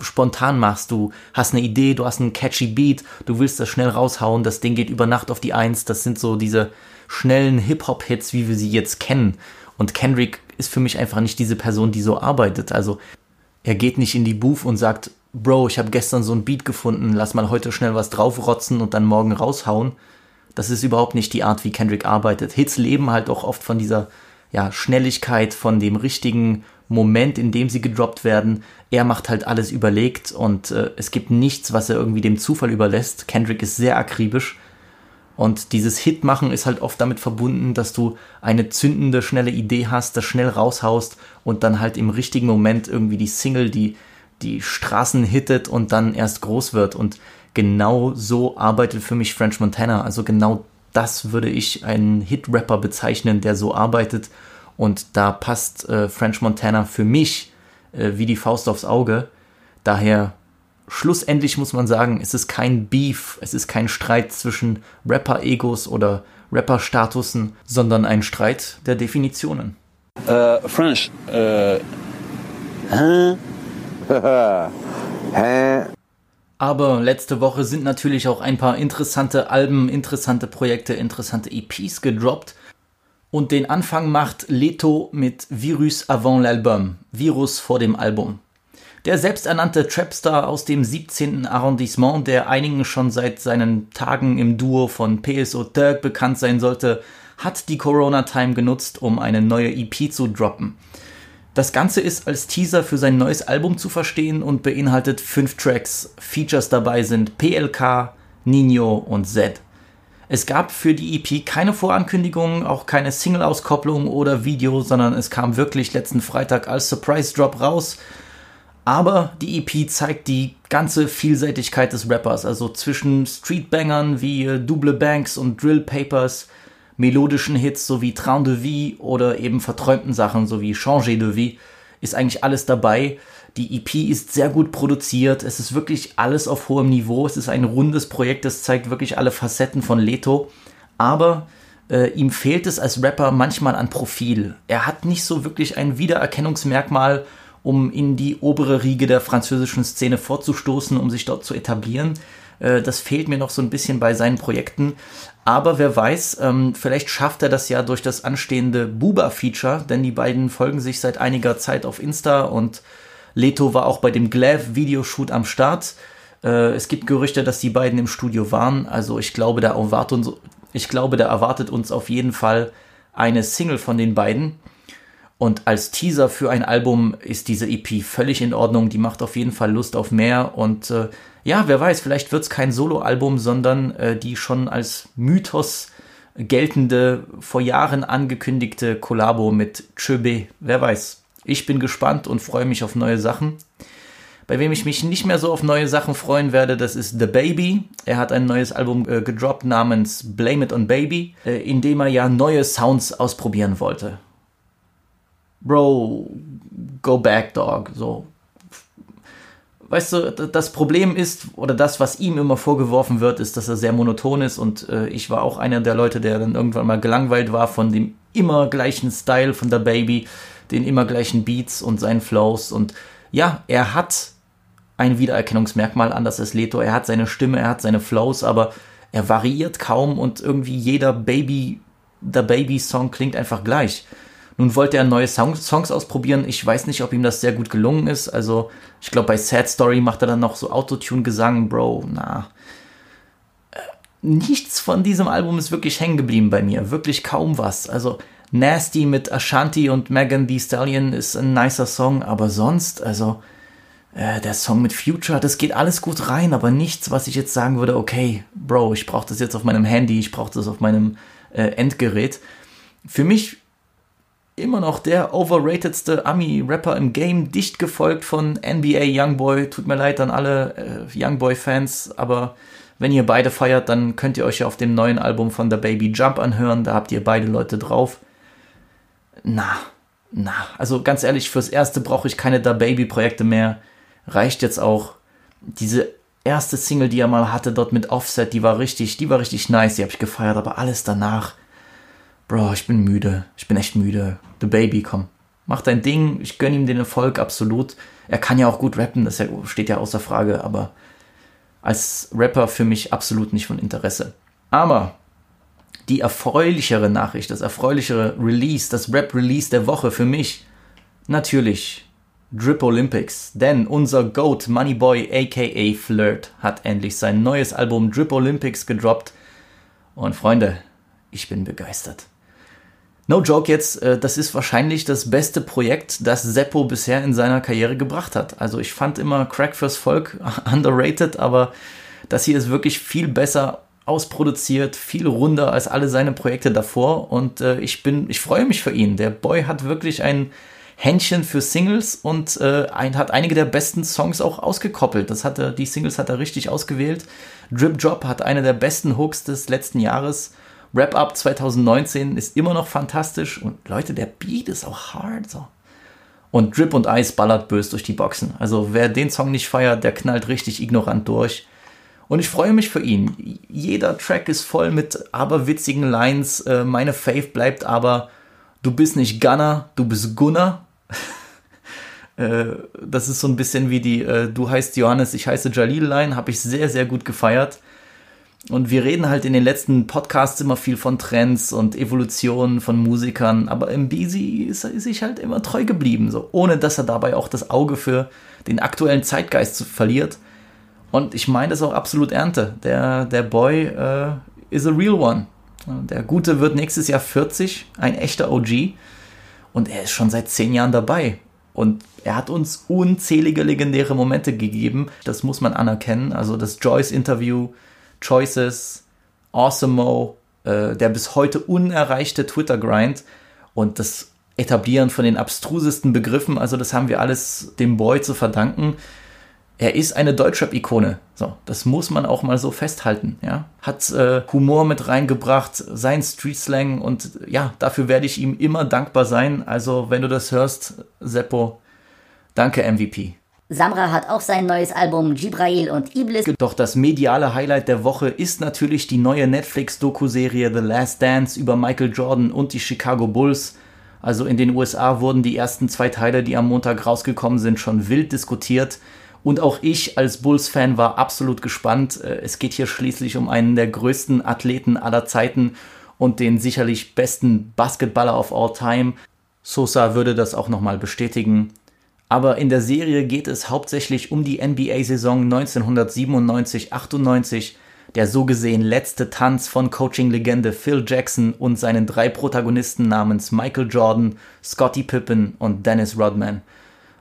[SPEAKER 1] spontan machst. Du hast eine Idee, du hast einen catchy Beat, du willst das schnell raushauen, das Ding geht über Nacht auf die Eins. Das sind so diese schnellen Hip-Hop-Hits, wie wir sie jetzt kennen. Und Kendrick ist für mich einfach nicht diese Person, die so arbeitet. Also er geht nicht in die Booth und sagt, Bro, ich habe gestern so ein Beat gefunden, lass mal heute schnell was draufrotzen und dann morgen raushauen. Das ist überhaupt nicht die Art, wie Kendrick arbeitet. Hits leben halt auch oft von dieser ja, Schnelligkeit, von dem richtigen Moment, in dem sie gedroppt werden. Er macht halt alles überlegt und äh, es gibt nichts, was er irgendwie dem Zufall überlässt. Kendrick ist sehr akribisch. Und dieses Hitmachen ist halt oft damit verbunden, dass du eine zündende, schnelle Idee hast, das schnell raushaust und dann halt im richtigen Moment irgendwie die Single, die die Straßen hittet und dann erst groß wird. Und genau so arbeitet für mich French Montana. Also genau das würde ich einen Hit-Rapper bezeichnen, der so arbeitet. Und da passt äh, French Montana für mich äh, wie die Faust aufs Auge. Daher schlussendlich muss man sagen, es ist kein Beef, es ist kein Streit zwischen Rapper-Egos oder Rapper-Statusen, sondern ein Streit der Definitionen.
[SPEAKER 6] Uh, French. Uh,
[SPEAKER 3] Hein?
[SPEAKER 1] Aber letzte Woche sind natürlich auch ein paar interessante Alben, interessante Projekte, interessante EPs gedroppt. Und den Anfang macht Leto mit Virus avant l'album, Virus vor dem Album. Der selbsternannte Trapstar aus dem 17. Arrondissement, der einigen schon seit seinen Tagen im Duo von PSO Dirk bekannt sein sollte, hat die Corona-Time genutzt, um eine neue EP zu droppen. Das Ganze ist als Teaser für sein neues Album zu verstehen und beinhaltet fünf Tracks. Features dabei sind PLK, Nino und Z. Es gab für die EP keine Vorankündigung, auch keine Single-Auskopplung oder Video, sondern es kam wirklich letzten Freitag als Surprise-Drop raus. Aber die EP zeigt die ganze Vielseitigkeit des Rappers, also zwischen Streetbangern wie Double Banks und Drill Papers, melodischen Hits sowie Train de Vie oder eben verträumten Sachen sowie Changer de Vie ist eigentlich alles dabei. Die EP ist sehr gut produziert. Es ist wirklich alles auf hohem Niveau. Es ist ein rundes Projekt. Es zeigt wirklich alle Facetten von Leto. Aber äh, ihm fehlt es als Rapper manchmal an Profil. Er hat nicht so wirklich ein Wiedererkennungsmerkmal, um in die obere Riege der französischen Szene vorzustoßen, um sich dort zu etablieren. Äh, das fehlt mir noch so ein bisschen bei seinen Projekten. Aber wer weiß, ähm, vielleicht schafft er das ja durch das anstehende Buba-Feature, denn die beiden folgen sich seit einiger Zeit auf Insta und Leto war auch bei dem Glav-Videoshoot am Start. Äh, es gibt Gerüchte, dass die beiden im Studio waren. Also ich glaube, da erwartet uns, ich glaube, da erwartet uns auf jeden Fall eine Single von den beiden. Und als Teaser für ein Album ist diese EP völlig in Ordnung. Die macht auf jeden Fall Lust auf mehr. Und äh, ja, wer weiß, vielleicht wird es kein Soloalbum, sondern äh, die schon als Mythos geltende, vor Jahren angekündigte Kollabo mit Chöbe. Wer weiß. Ich bin gespannt und freue mich auf neue Sachen. Bei wem ich mich nicht mehr so auf neue Sachen freuen werde, das ist The Baby. Er hat ein neues Album äh, gedroppt namens Blame It on Baby, äh, in dem er ja neue Sounds ausprobieren wollte. Bro, go back, dog. So. Weißt du, das Problem ist, oder das, was ihm immer vorgeworfen wird, ist, dass er sehr monoton ist und äh, ich war auch einer der Leute, der dann irgendwann mal gelangweilt war von dem immer gleichen Style von der Baby, den immer gleichen Beats und seinen Flows und ja, er hat ein Wiedererkennungsmerkmal anders als Leto, er hat seine Stimme, er hat seine Flows, aber er variiert kaum und irgendwie jeder Baby, der Baby-Song klingt einfach gleich. Nun wollte er neue Songs, Songs ausprobieren. Ich weiß nicht, ob ihm das sehr gut gelungen ist. Also, ich glaube, bei Sad Story macht er dann noch so Autotune-Gesang. Bro, na. Äh, nichts von diesem Album ist wirklich hängen geblieben bei mir. Wirklich kaum was. Also, Nasty mit Ashanti und Megan Thee Stallion ist ein nicer Song, aber sonst, also, äh, der Song mit Future, das geht alles gut rein, aber nichts, was ich jetzt sagen würde, okay, Bro, ich brauche das jetzt auf meinem Handy, ich brauche das auf meinem äh, Endgerät. Für mich immer noch der overratedste Ami-Rapper im Game, dicht gefolgt von NBA Youngboy. Tut mir leid an alle äh, Youngboy-Fans, aber wenn ihr beide feiert, dann könnt ihr euch ja auf dem neuen Album von The Baby Jump anhören. Da habt ihr beide Leute drauf. Na, na, also ganz ehrlich, fürs Erste brauche ich keine The Baby-Projekte mehr. Reicht jetzt auch. Diese erste Single, die er mal hatte, dort mit Offset, die war richtig, die war richtig nice, die habe ich gefeiert, aber alles danach Bro, ich bin müde. Ich bin echt müde. The Baby, komm. Mach dein Ding. Ich gönn ihm den Erfolg, absolut. Er kann ja auch gut rappen, das steht ja außer Frage, aber als Rapper für mich absolut nicht von Interesse. Aber die erfreulichere Nachricht, das erfreulichere Release, das Rap-Release der Woche für mich, natürlich Drip Olympics. Denn unser Goat Moneyboy aka Flirt hat endlich sein neues Album Drip Olympics gedroppt. Und Freunde, ich bin begeistert. No joke jetzt, äh, das ist wahrscheinlich das beste Projekt, das Seppo bisher in seiner Karriere gebracht hat. Also ich fand immer Crack fürs Volk underrated, aber das hier ist wirklich viel besser ausproduziert, viel runder als alle seine Projekte davor und äh, ich bin, ich freue mich für ihn. Der Boy hat wirklich ein Händchen für Singles und äh, hat einige der besten Songs auch ausgekoppelt. Das hat er, die Singles hat er richtig ausgewählt. Drip Drop hat eine der besten Hooks des letzten Jahres Wrap-Up 2019 ist immer noch fantastisch und Leute, der Beat ist auch hard so. Und Drip und Ice ballert bös durch die Boxen. Also wer den Song nicht feiert, der knallt richtig ignorant durch. Und ich freue mich für ihn. Jeder Track ist voll mit aberwitzigen Lines. Äh, meine Faith bleibt aber, du bist nicht Gunner, du bist Gunner. äh, das ist so ein bisschen wie die äh, Du heißt Johannes, ich heiße Jalil Line. Habe ich sehr, sehr gut gefeiert. Und wir reden halt in den letzten Podcasts immer viel von Trends und Evolutionen von Musikern, aber im Beasy ist er sich halt immer treu geblieben, so ohne dass er dabei auch das Auge für den aktuellen Zeitgeist verliert. Und ich meine das auch absolut ernte. Der, der Boy äh, is a real one. Der Gute wird nächstes Jahr 40, ein echter OG. Und er ist schon seit zehn Jahren dabei. Und er hat uns unzählige legendäre Momente gegeben. Das muss man anerkennen. Also das Joyce-Interview, Choices, Awesome äh, der bis heute unerreichte Twitter-Grind und das Etablieren von den abstrusesten Begriffen. Also das haben wir alles dem Boy zu verdanken. Er ist eine Deutschrap-Ikone. So, das muss man auch mal so festhalten. Ja, hat äh, Humor mit reingebracht, sein Street-Slang und ja, dafür werde ich ihm immer dankbar sein. Also, wenn du das hörst, Seppo, danke MVP.
[SPEAKER 7] Samra hat auch sein neues Album Jibrail und Iblis.
[SPEAKER 1] Doch das mediale Highlight der Woche ist natürlich die neue Netflix-Doku-Serie The Last Dance über Michael Jordan und die Chicago Bulls. Also in den USA wurden die ersten zwei Teile, die am Montag rausgekommen sind, schon wild diskutiert. Und auch ich als Bulls-Fan war absolut gespannt. Äh, es geht hier schließlich um einen der größten Athleten aller Zeiten und den sicherlich besten Basketballer of all time. Sosa würde das auch nochmal bestätigen. Aber in der Serie geht es hauptsächlich um die NBA-Saison 1997-98, der so gesehen letzte Tanz von Coaching-Legende Phil Jackson und seinen drei Protagonisten namens Michael Jordan, Scottie Pippen und Dennis Rodman.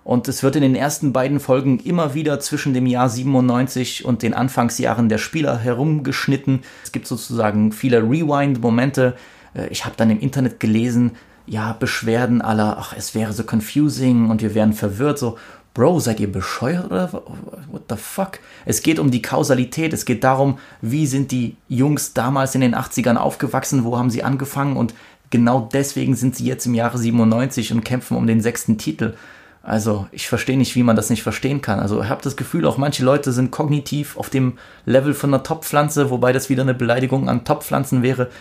[SPEAKER 1] Und es wird in den ersten beiden Folgen immer wieder zwischen dem Jahr 97 und den Anfangsjahren der Spieler herumgeschnitten. Es gibt sozusagen viele Rewind-Momente. Äh, ich habe dann im Internet gelesen, ja, Beschwerden aller, ach, es wäre so confusing und wir wären verwirrt, so, Bro, seid ihr bescheuert oder what the fuck? Es geht um die Kausalität, es geht darum, wie sind die Jungs damals in den 80ern aufgewachsen, wo haben sie angefangen und genau deswegen sind sie jetzt im Jahre 97 und kämpfen um den sechsten Titel. Also ich verstehe nicht, wie man das nicht verstehen kann. Also ich habe das Gefühl, auch manche Leute sind kognitiv auf dem Level von einer Topfpflanze, wobei das wieder eine Beleidigung an Topfpflanzen wäre.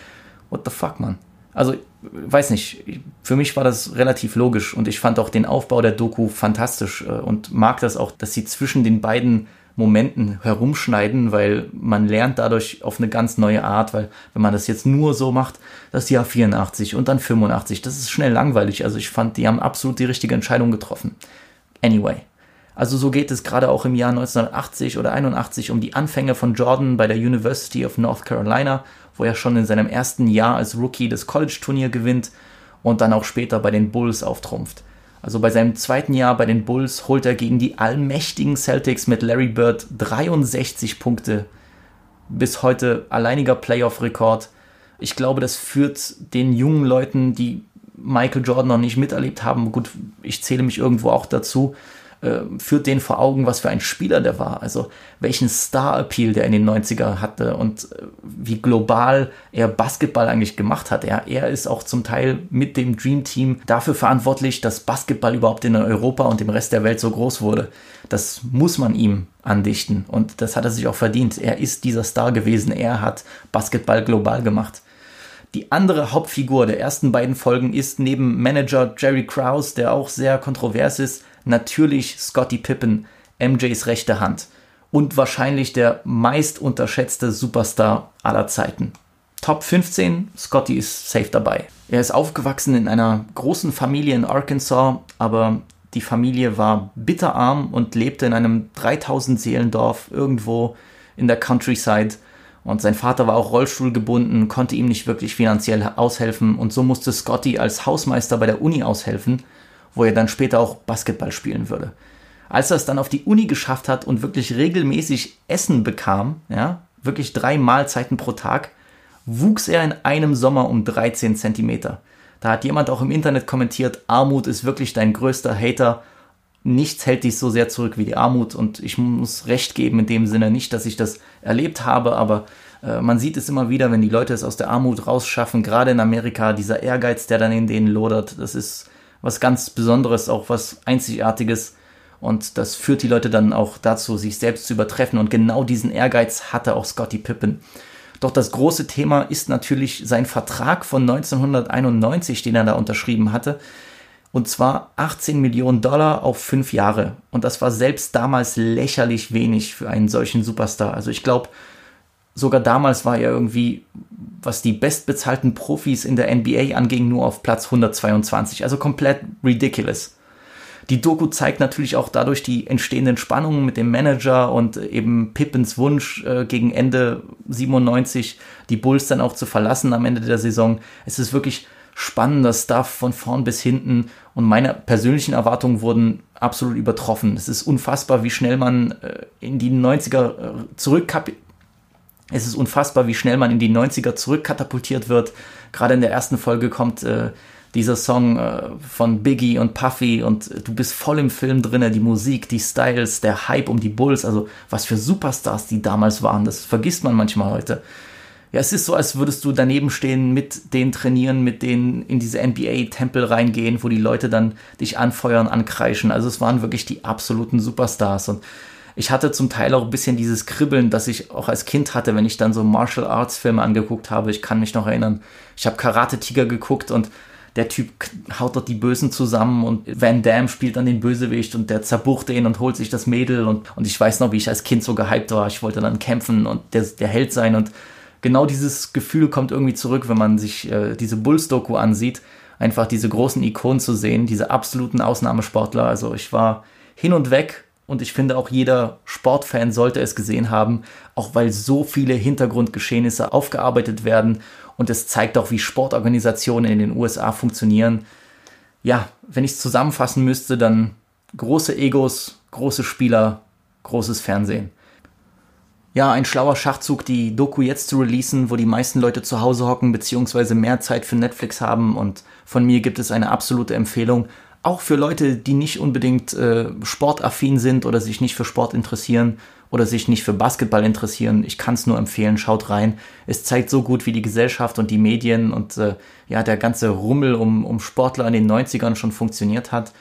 [SPEAKER 1] What the fuck, man? Also weiß nicht, für mich war das relativ logisch und ich fand auch den Aufbau der Doku fantastisch äh, und mag das auch, dass sie zwischen den beiden Momenten herumschneiden, weil man lernt dadurch auf eine ganz neue Art, weil wenn man das jetzt nur so macht, das Jahr 84 und dann 85, das ist schnell langweilig. Also ich fand, die haben absolut die richtige Entscheidung getroffen. Anyway. Also so geht es gerade auch im Jahr 1980 oder 81 um die Anfänge von Jordan bei der University of North Carolina wo er schon in seinem ersten Jahr als Rookie das College-Turnier gewinnt und dann auch später bei den Bulls auftrumpft. Also bei seinem zweiten Jahr bei den Bulls holt er gegen die allmächtigen Celtics mit Larry Bird 63 Punkte. Bis heute alleiniger Playoff-Rekord. Ich glaube, das führt den jungen Leuten, die Michael Jordan noch nicht miterlebt haben, gut, ich zähle mich irgendwo auch dazu, äh, führt den vor Augen, was für ein Spieler der war. Also welchen Star-Appeal der in den 90er hatte und äh, wie global er Basketball eigentlich gemacht hat. Er, er ist auch zum Teil mit dem Dream Team dafür verantwortlich, dass Basketball überhaupt in Europa und dem Rest der Welt so groß wurde. Das muss man ihm andichten und das hat er sich auch verdient. Er ist dieser Star gewesen. Er hat Basketball global gemacht. Die andere Hauptfigur der ersten beiden Folgen ist neben Manager Jerry Krause, der auch sehr kontrovers ist, natürlich Scottie Pippen, MJs rechte Hand und wahrscheinlich der meist unterschätzte Superstar aller Zeiten. Top 15, Scotty ist safe dabei. Er ist aufgewachsen in einer großen Familie in Arkansas, aber die Familie war bitterarm und lebte in einem 3000 Seelendorf irgendwo in der Countryside. Und sein Vater war auch rollstuhlgebunden, konnte ihm nicht wirklich finanziell aushelfen und so musste Scotty als Hausmeister bei der Uni aushelfen wo er dann später auch Basketball spielen würde. Als er es dann auf die Uni geschafft hat und wirklich regelmäßig Essen bekam, ja, wirklich drei Mahlzeiten pro Tag, wuchs er in einem Sommer um 13 Zentimeter. Da hat jemand auch im Internet kommentiert, Armut ist wirklich dein größter Hater. Nichts hält dich so sehr zurück wie die Armut und ich muss recht geben in dem Sinne nicht, dass ich das erlebt habe, aber äh, man sieht es immer wieder, wenn die Leute es aus der Armut rausschaffen, gerade in Amerika, dieser Ehrgeiz, der dann in denen lodert, das ist was ganz Besonderes, auch was Einzigartiges. Und das führt die Leute dann auch dazu, sich selbst zu übertreffen. Und genau diesen Ehrgeiz hatte auch Scottie Pippen. Doch das große Thema ist natürlich sein Vertrag von 1991, den er da unterschrieben hatte. Und zwar 18 Millionen Dollar auf fünf Jahre. Und das war selbst damals lächerlich wenig für einen solchen Superstar. Also ich glaube, sogar damals war er irgendwie, was die bestbezahlten Profis in der NBA anging, nur auf Platz 122. Also komplett ridiculous. Die Doku zeigt natürlich auch dadurch die entstehenden Spannungen mit dem Manager und eben Pippins Wunsch äh, gegen Ende 97 die Bulls dann auch zu verlassen am Ende der Saison. Es ist wirklich spannender Stuff von vorn bis hinten und meine persönlichen Erwartungen wurden absolut übertroffen. Es ist unfassbar, wie schnell man äh, in die 90er äh, zurückkap es ist unfassbar, wie schnell man in die 90er zurückkatapultiert wird. Gerade in der ersten Folge kommt äh, dieser Song äh, von Biggie und Puffy und du bist voll im Film drin, die Musik, die Styles, der Hype um die Bulls, also was für Superstars die damals waren, das vergisst man manchmal heute. Ja, es ist so, als würdest du daneben stehen, mit denen trainieren, mit denen in diese NBA-Tempel reingehen, wo die Leute dann dich anfeuern, ankreischen. Also es waren wirklich die absoluten Superstars und ich hatte zum Teil auch ein bisschen dieses Kribbeln, das ich auch als Kind hatte, wenn ich dann so Martial Arts Filme angeguckt habe. Ich kann mich noch erinnern. Ich habe Karate Tiger geguckt und der Typ haut dort die Bösen zusammen und Van Damme spielt dann den Bösewicht und der zerbucht den und holt sich das Mädel und, und ich weiß noch, wie ich als Kind so gehypt war. Ich wollte dann kämpfen und der, der Held sein und genau dieses Gefühl kommt irgendwie zurück, wenn man sich äh, diese Bulls-Doku ansieht. Einfach diese großen Ikonen zu sehen, diese absoluten Ausnahmesportler. Also ich war hin und weg und ich finde auch jeder Sportfan sollte es gesehen haben, auch weil so viele Hintergrundgeschehnisse aufgearbeitet werden und es zeigt auch, wie Sportorganisationen in den USA funktionieren. Ja, wenn ich es zusammenfassen müsste, dann große Egos, große Spieler, großes Fernsehen. Ja, ein schlauer Schachzug, die Doku jetzt zu releasen, wo die meisten Leute zu Hause hocken, beziehungsweise mehr Zeit für Netflix haben. Und von mir gibt es eine absolute Empfehlung auch für Leute, die nicht unbedingt äh, sportaffin sind oder sich nicht für Sport interessieren oder sich nicht für Basketball interessieren, ich kann es nur empfehlen, schaut rein. Es zeigt so gut, wie die Gesellschaft und die Medien und äh, ja, der ganze Rummel um, um Sportler in den 90ern schon funktioniert hat.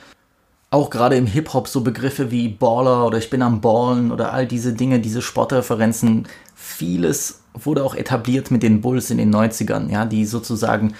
[SPEAKER 1] Auch gerade im Hip-Hop so Begriffe wie Baller oder ich bin am Ballen oder all diese Dinge, diese Sportreferenzen, vieles wurde auch etabliert mit den Bulls in den 90ern, ja, die sozusagen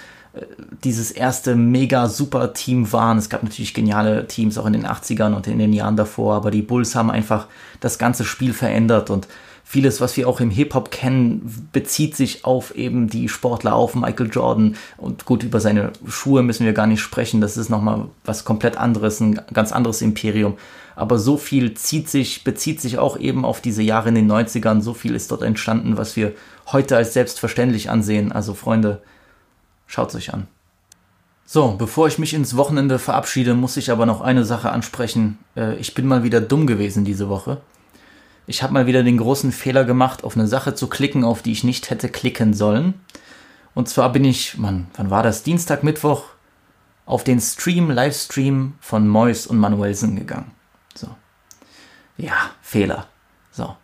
[SPEAKER 1] dieses erste mega super Team waren. Es gab natürlich geniale Teams auch in den 80ern und in den Jahren davor, aber die Bulls haben einfach das ganze Spiel verändert und vieles, was wir auch im Hip-Hop kennen, bezieht sich auf eben die Sportler, auf Michael Jordan. Und gut, über seine Schuhe müssen wir gar nicht sprechen. Das ist nochmal was komplett anderes, ein ganz anderes Imperium. Aber so viel zieht sich, bezieht sich auch eben auf diese Jahre in den 90ern. So viel ist dort entstanden, was wir heute als selbstverständlich ansehen. Also Freunde, Schaut euch an. So, bevor ich mich ins Wochenende verabschiede, muss ich aber noch eine Sache ansprechen. Äh, ich bin mal wieder dumm gewesen diese Woche. Ich habe mal wieder den großen Fehler gemacht, auf eine Sache zu klicken, auf die ich nicht hätte klicken sollen. Und zwar bin ich, Mann, wann war das? Dienstag, Mittwoch, auf den Stream, Livestream von Mois und Manuelsen gegangen. So. Ja, Fehler. So.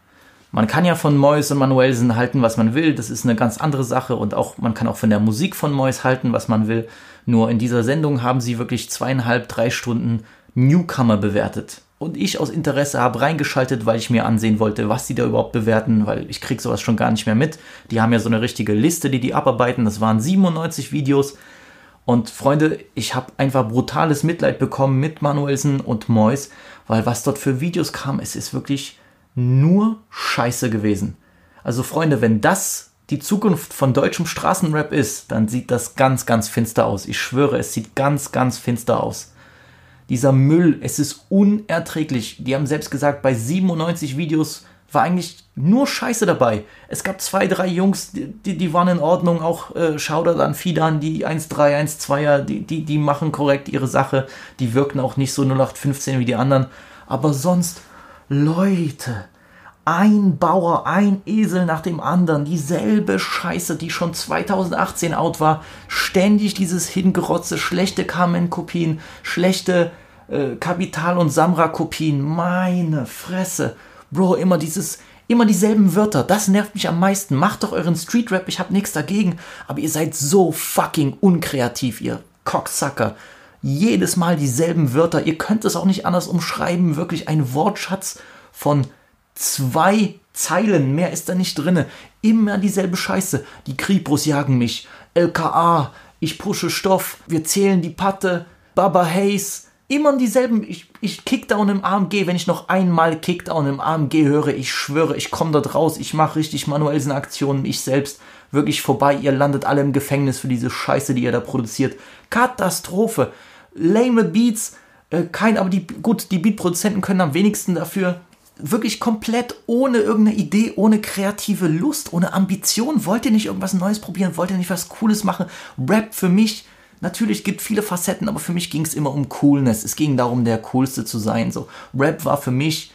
[SPEAKER 1] Man kann ja von Mois und Manuelsen halten, was man will. Das ist eine ganz andere Sache. Und auch, man kann auch von der Musik von Mois halten, was man will. Nur in dieser Sendung haben sie wirklich zweieinhalb, drei Stunden Newcomer bewertet. Und ich aus Interesse habe reingeschaltet, weil ich mir ansehen wollte, was die da überhaupt bewerten, weil ich krieg sowas schon gar nicht mehr mit. Die haben ja so eine richtige Liste, die die abarbeiten. Das waren 97 Videos. Und Freunde, ich habe einfach brutales Mitleid bekommen mit Manuelsen und Mois, weil was dort für Videos kam, es ist wirklich nur Scheiße gewesen. Also Freunde, wenn das die Zukunft von deutschem Straßenrap ist, dann sieht das ganz, ganz finster aus. Ich schwöre, es sieht ganz, ganz finster aus. Dieser Müll, es ist unerträglich. Die haben selbst gesagt, bei 97 Videos war eigentlich nur Scheiße dabei. Es gab zwei, drei Jungs, die, die waren in Ordnung. Auch äh, Shoutout an Fidan, die 1-3, 1-2er, die, die, die machen korrekt ihre Sache. Die wirken auch nicht so 0815 wie die anderen. Aber sonst Leute, ein Bauer, ein Esel nach dem anderen, dieselbe Scheiße, die schon 2018 out war, ständig dieses Hingerotze, schlechte Carmen-Kopien, schlechte äh, Kapital- und Samra-Kopien, meine Fresse. Bro, immer dieses, immer dieselben Wörter, das nervt mich am meisten. Macht doch euren Street-Rap, ich hab nichts dagegen, aber ihr seid so fucking unkreativ, ihr Cocksucker. Jedes Mal dieselben Wörter. Ihr könnt es auch nicht anders umschreiben. Wirklich ein Wortschatz von zwei Zeilen. Mehr ist da nicht drinne. Immer dieselbe Scheiße. Die Kripos jagen mich. LKA. Ich pushe Stoff. Wir zählen die Patte. Baba Hayes. Immer dieselben. Ich, ich Kickdown im AMG. Wenn ich noch einmal Kickdown im AMG höre, ich schwöre, ich komme dort raus. Ich mache richtig manuelle Aktionen. Ich selbst wirklich vorbei. Ihr landet alle im Gefängnis für diese Scheiße, die ihr da produziert. Katastrophe. Lame Beats. Äh, kein, aber die, gut, die Beatproduzenten können am wenigsten dafür. Wirklich komplett ohne irgendeine Idee, ohne kreative Lust, ohne Ambition. Wollt ihr nicht irgendwas Neues probieren? Wollt ihr nicht was Cooles machen? Rap für mich Natürlich gibt viele Facetten, aber für mich ging es immer um Coolness. Es ging darum, der Coolste zu sein. So Rap war für mich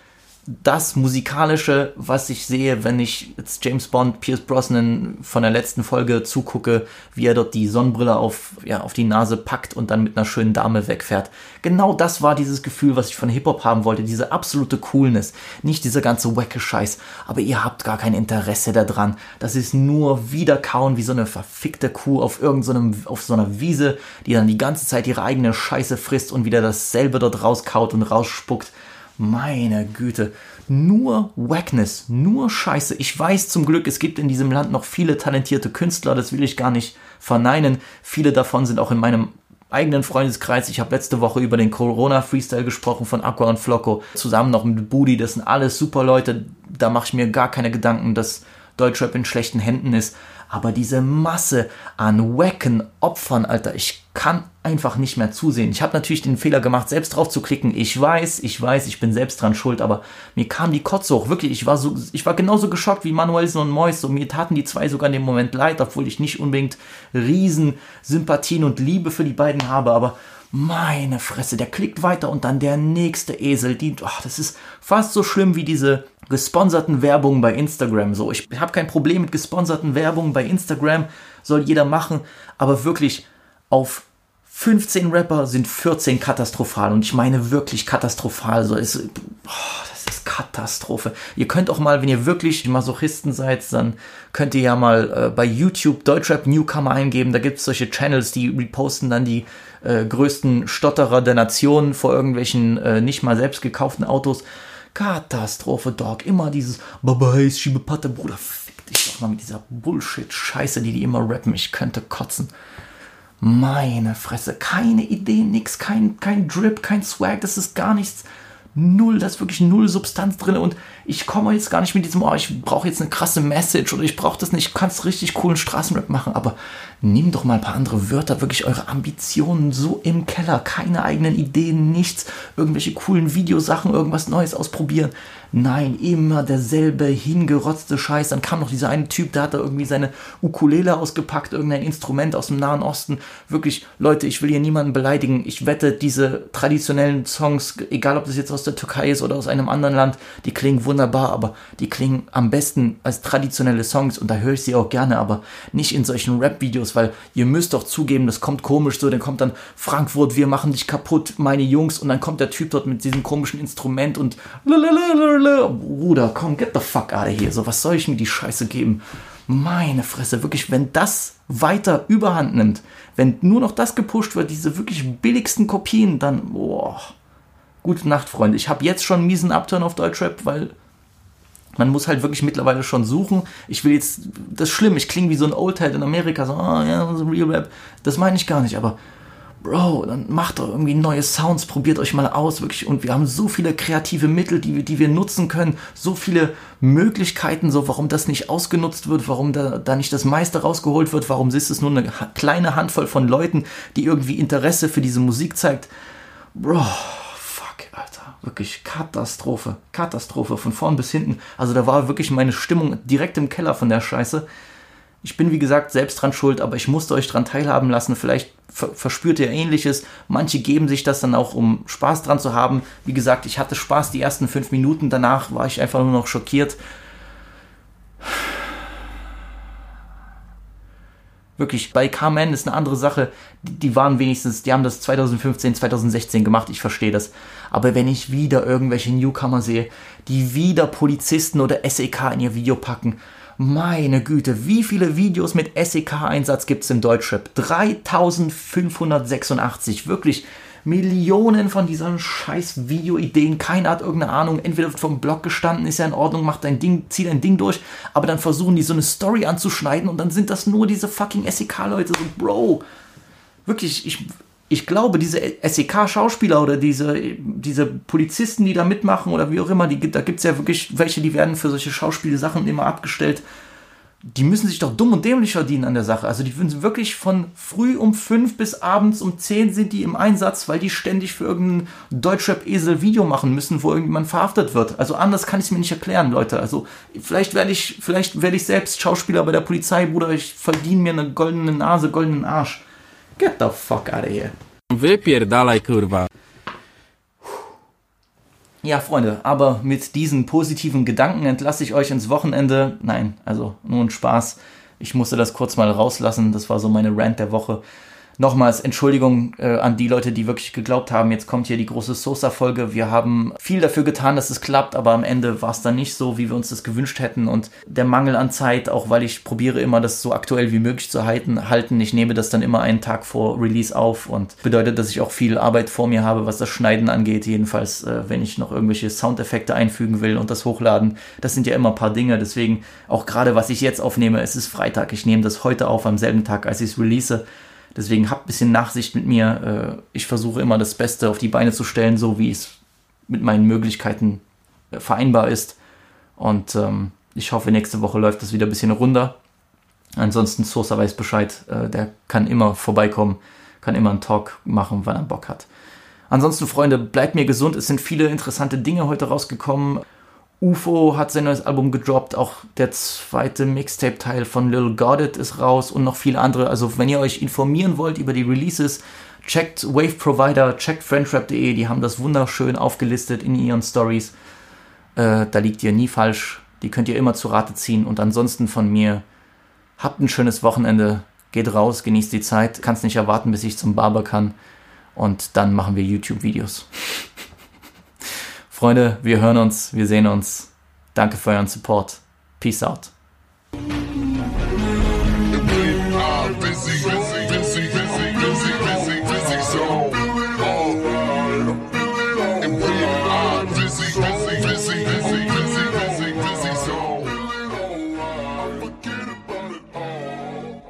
[SPEAKER 1] das musikalische, was ich sehe, wenn ich jetzt James Bond, Pierce Brosnan von der letzten Folge zugucke, wie er dort die Sonnenbrille auf, ja, auf die Nase packt und dann mit einer schönen Dame wegfährt. Genau das war dieses Gefühl, was ich von Hip-Hop haben wollte, diese absolute Coolness. Nicht dieser ganze wacke Scheiß, aber ihr habt gar kein Interesse daran. Das ist nur wiederkauen wie so eine verfickte Kuh auf irgendeinem, so auf so einer Wiese, die dann die ganze Zeit ihre eigene Scheiße frisst und wieder dasselbe dort rauskaut und rausspuckt. Meine Güte, nur Wackness, nur Scheiße. Ich weiß zum Glück, es gibt in diesem Land noch viele talentierte Künstler, das will ich gar nicht verneinen. Viele davon sind auch in meinem eigenen Freundeskreis. Ich habe letzte Woche über den Corona Freestyle gesprochen von Aqua und Flocco, zusammen noch mit Booty. Das sind alles super Leute. Da mache ich mir gar keine Gedanken, dass Deutschrap in schlechten Händen ist. Aber diese Masse an wacken Opfern, Alter, ich kann einfach nicht mehr zusehen. Ich habe natürlich den Fehler gemacht, selbst drauf zu klicken. Ich weiß, ich weiß, ich bin selbst dran schuld, aber mir kam die Kotze hoch. Wirklich, ich war so, ich war genauso geschockt wie Manuelsen und Mois. Und mir taten die zwei sogar in dem Moment leid, obwohl ich nicht unbedingt riesen Sympathien und Liebe für die beiden habe, aber meine Fresse, der klickt weiter und dann der nächste Esel, die, ach, das ist fast so schlimm wie diese gesponserten Werbungen bei Instagram. So, ich habe kein Problem mit gesponserten Werbungen bei Instagram, soll jeder machen, aber wirklich auf 15 Rapper sind 14 katastrophal und ich meine wirklich katastrophal. So, es, oh, das ist Katastrophe. Ihr könnt auch mal, wenn ihr wirklich Masochisten seid, dann könnt ihr ja mal äh, bei YouTube Deutschrap Newcomer eingeben. Da gibt es solche Channels, die reposten dann die äh, größten Stotterer der Nation vor irgendwelchen äh, nicht mal selbst gekauften Autos. Katastrophe, Dog. Immer dieses Baba Hayes, schiebe Patte, Bruder. Fick dich doch mal mit dieser Bullshit-Scheiße, die die immer rappen. Ich könnte kotzen. Meine Fresse. Keine Idee, nix, kein, kein Drip, kein Swag. Das ist gar nichts null, da ist wirklich null Substanz drin und ich komme jetzt gar nicht mit diesem, oh, ich brauche jetzt eine krasse Message oder ich brauche das nicht, ich kann es richtig coolen Straßenrap machen, aber nimm doch mal ein paar andere Wörter, wirklich eure Ambitionen so im Keller, keine eigenen Ideen, nichts, irgendwelche coolen Videosachen, irgendwas Neues ausprobieren. Nein, immer derselbe hingerotzte Scheiß. Dann kam noch dieser eine Typ, der hat da irgendwie seine Ukulele ausgepackt, irgendein Instrument aus dem Nahen Osten. Wirklich, Leute, ich will hier niemanden beleidigen. Ich wette, diese traditionellen Songs, egal ob das jetzt aus der Türkei ist oder aus einem anderen Land, die klingen wunderbar, aber die klingen am besten als traditionelle Songs und da höre ich sie auch gerne, aber nicht in solchen Rap-Videos, weil ihr müsst doch zugeben, das kommt komisch so, dann kommt dann Frankfurt, wir machen dich kaputt, meine Jungs und dann kommt der Typ dort mit diesem komischen Instrument und Bruder, komm, get the fuck out of here. So, was soll ich mir die Scheiße geben? Meine Fresse, wirklich, wenn das weiter überhand nimmt, wenn nur noch das gepusht wird, diese wirklich billigsten Kopien, dann, boah, gute Nacht, Freunde. Ich habe jetzt schon einen miesen Upturn auf Deutschrap, weil man muss halt wirklich mittlerweile schon suchen. Ich will jetzt, das ist schlimm, ich klinge wie so ein Oldhead in Amerika, so, oh, ja, so Real Rap. Das meine ich gar nicht, aber Bro, dann macht doch irgendwie neue Sounds, probiert euch mal aus, wirklich. Und wir haben so viele kreative Mittel, die, die wir nutzen können, so viele Möglichkeiten, so warum das nicht ausgenutzt wird, warum da, da nicht das meiste rausgeholt wird, warum ist es nur eine kleine Handvoll von Leuten, die irgendwie Interesse für diese Musik zeigt. Bro, Alter, wirklich Katastrophe, Katastrophe von vorn bis hinten. Also da war wirklich meine Stimmung direkt im Keller von der Scheiße. Ich bin, wie gesagt, selbst dran schuld, aber ich musste euch dran teilhaben lassen. Vielleicht verspürt ihr ähnliches. Manche geben sich das dann auch, um Spaß dran zu haben. Wie gesagt, ich hatte Spaß die ersten fünf Minuten. Danach war ich einfach nur noch schockiert. Wirklich, bei Carmen ist eine andere Sache. Die, waren wenigstens, die haben das 2015, 2016 gemacht, ich verstehe das. Aber wenn ich wieder irgendwelche Newcomer sehe, die wieder Polizisten oder SEK in ihr Video packen, Meine Güte, wie viele Videos mit SEK-Einsatz gibt's im Deutschrap? 3586, wirklich Millionen von diesen scheiß Videoideen. Keiner hat irgendeine Ahnung. Entweder wird vom Blog gestanden, ist ja in Ordnung, macht dein Ding, zieh dein Ding durch. Aber dann versuchen die so eine Story anzuschneiden und dann sind das nur diese fucking SEK-Leute. So, Bro, wirklich, ich, ich glaube, diese SEK-Schauspieler oder diese, diese Polizisten, die da mitmachen oder wie auch immer, die, da gibt es ja wirklich welche, die werden für solche Schauspielsachen immer abgestellt. Die müssen sich doch dumm und dämlich verdienen an der Sache. Also die sind wirklich von früh um fünf bis abends um zehn sind die im Einsatz, weil die ständig für irgendeinen Deutschrap-Esel Video machen müssen, wo irgendjemand verhaftet wird. Also anders kann ich es mir nicht erklären, Leute. Also vielleicht werde ich, vielleicht werde ich selbst Schauspieler bei der Polizei, Bruder. Ich verdiene mir eine goldene Nase, goldenen Arsch. Get the fuck out of here.
[SPEAKER 8] Wypierdalaj, kurwa.
[SPEAKER 1] Ja, Freunde, aber mit diesen positiven Gedanken entlasse ich euch ins Wochenende. Nein, also nur ein Spaß. Ich musste das kurz mal rauslassen. Das war so meine Rant der Woche. Nochmals Entschuldigung äh, an die Leute, die wirklich geglaubt haben, jetzt kommt hier die große Sosa-Folge. Wir haben viel dafür getan, dass es klappt, aber am Ende war es dann nicht so, wie wir uns das gewünscht hätten. Und der Mangel an Zeit, auch weil ich probiere immer, das so aktuell wie möglich zu halten, halten. Ich nehme das dann immer einen Tag vor Release auf und bedeutet, dass ich auch viel Arbeit vor mir habe, was das Schneiden angeht. Jedenfalls, äh, wenn ich noch irgendwelche Soundeffekte einfügen will und das hochladen. Das sind ja immer ein paar Dinge. Deswegen auch gerade, was ich jetzt aufnehme, es ist Freitag. Ich nehme das heute auf, am selben Tag, als ich es release. Deswegen habt ein bisschen Nachsicht mit mir. Äh, ich versuche immer das Beste auf die Beine zu stellen, so wie es mit meinen Möglichkeiten äh, vereinbar ist. Und ähm, ich hoffe, nächste Woche läuft das wieder ein bisschen runder. Ansonsten Sosa weiß Bescheid. Äh, der kann immer vorbeikommen, kann immer einen Talk machen, wann er Bock hat. Ansonsten, Freunde, bleibt mir gesund. Es sind viele interessante Dinge heute rausgekommen. UFO hat sein neues Album gedroppt, auch der zweite Mixtape-Teil von Lil Goddard ist raus und noch viele andere. Also wenn ihr euch informieren wollt über die Releases, checkt Wave Provider, checkt friendrap.de, die haben das wunderschön aufgelistet in ihren Stories. Äh, da liegt ihr nie falsch, die könnt ihr immer zu Rate ziehen. Und ansonsten von mir, habt ein schönes Wochenende, geht raus, genießt die Zeit, kannst nicht erwarten, bis ich zum Barber kann. Und dann machen wir YouTube-Videos. Freunde, wir hören uns, wir sehen uns. Danke für euren Support. Peace out.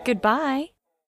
[SPEAKER 9] Goodbye.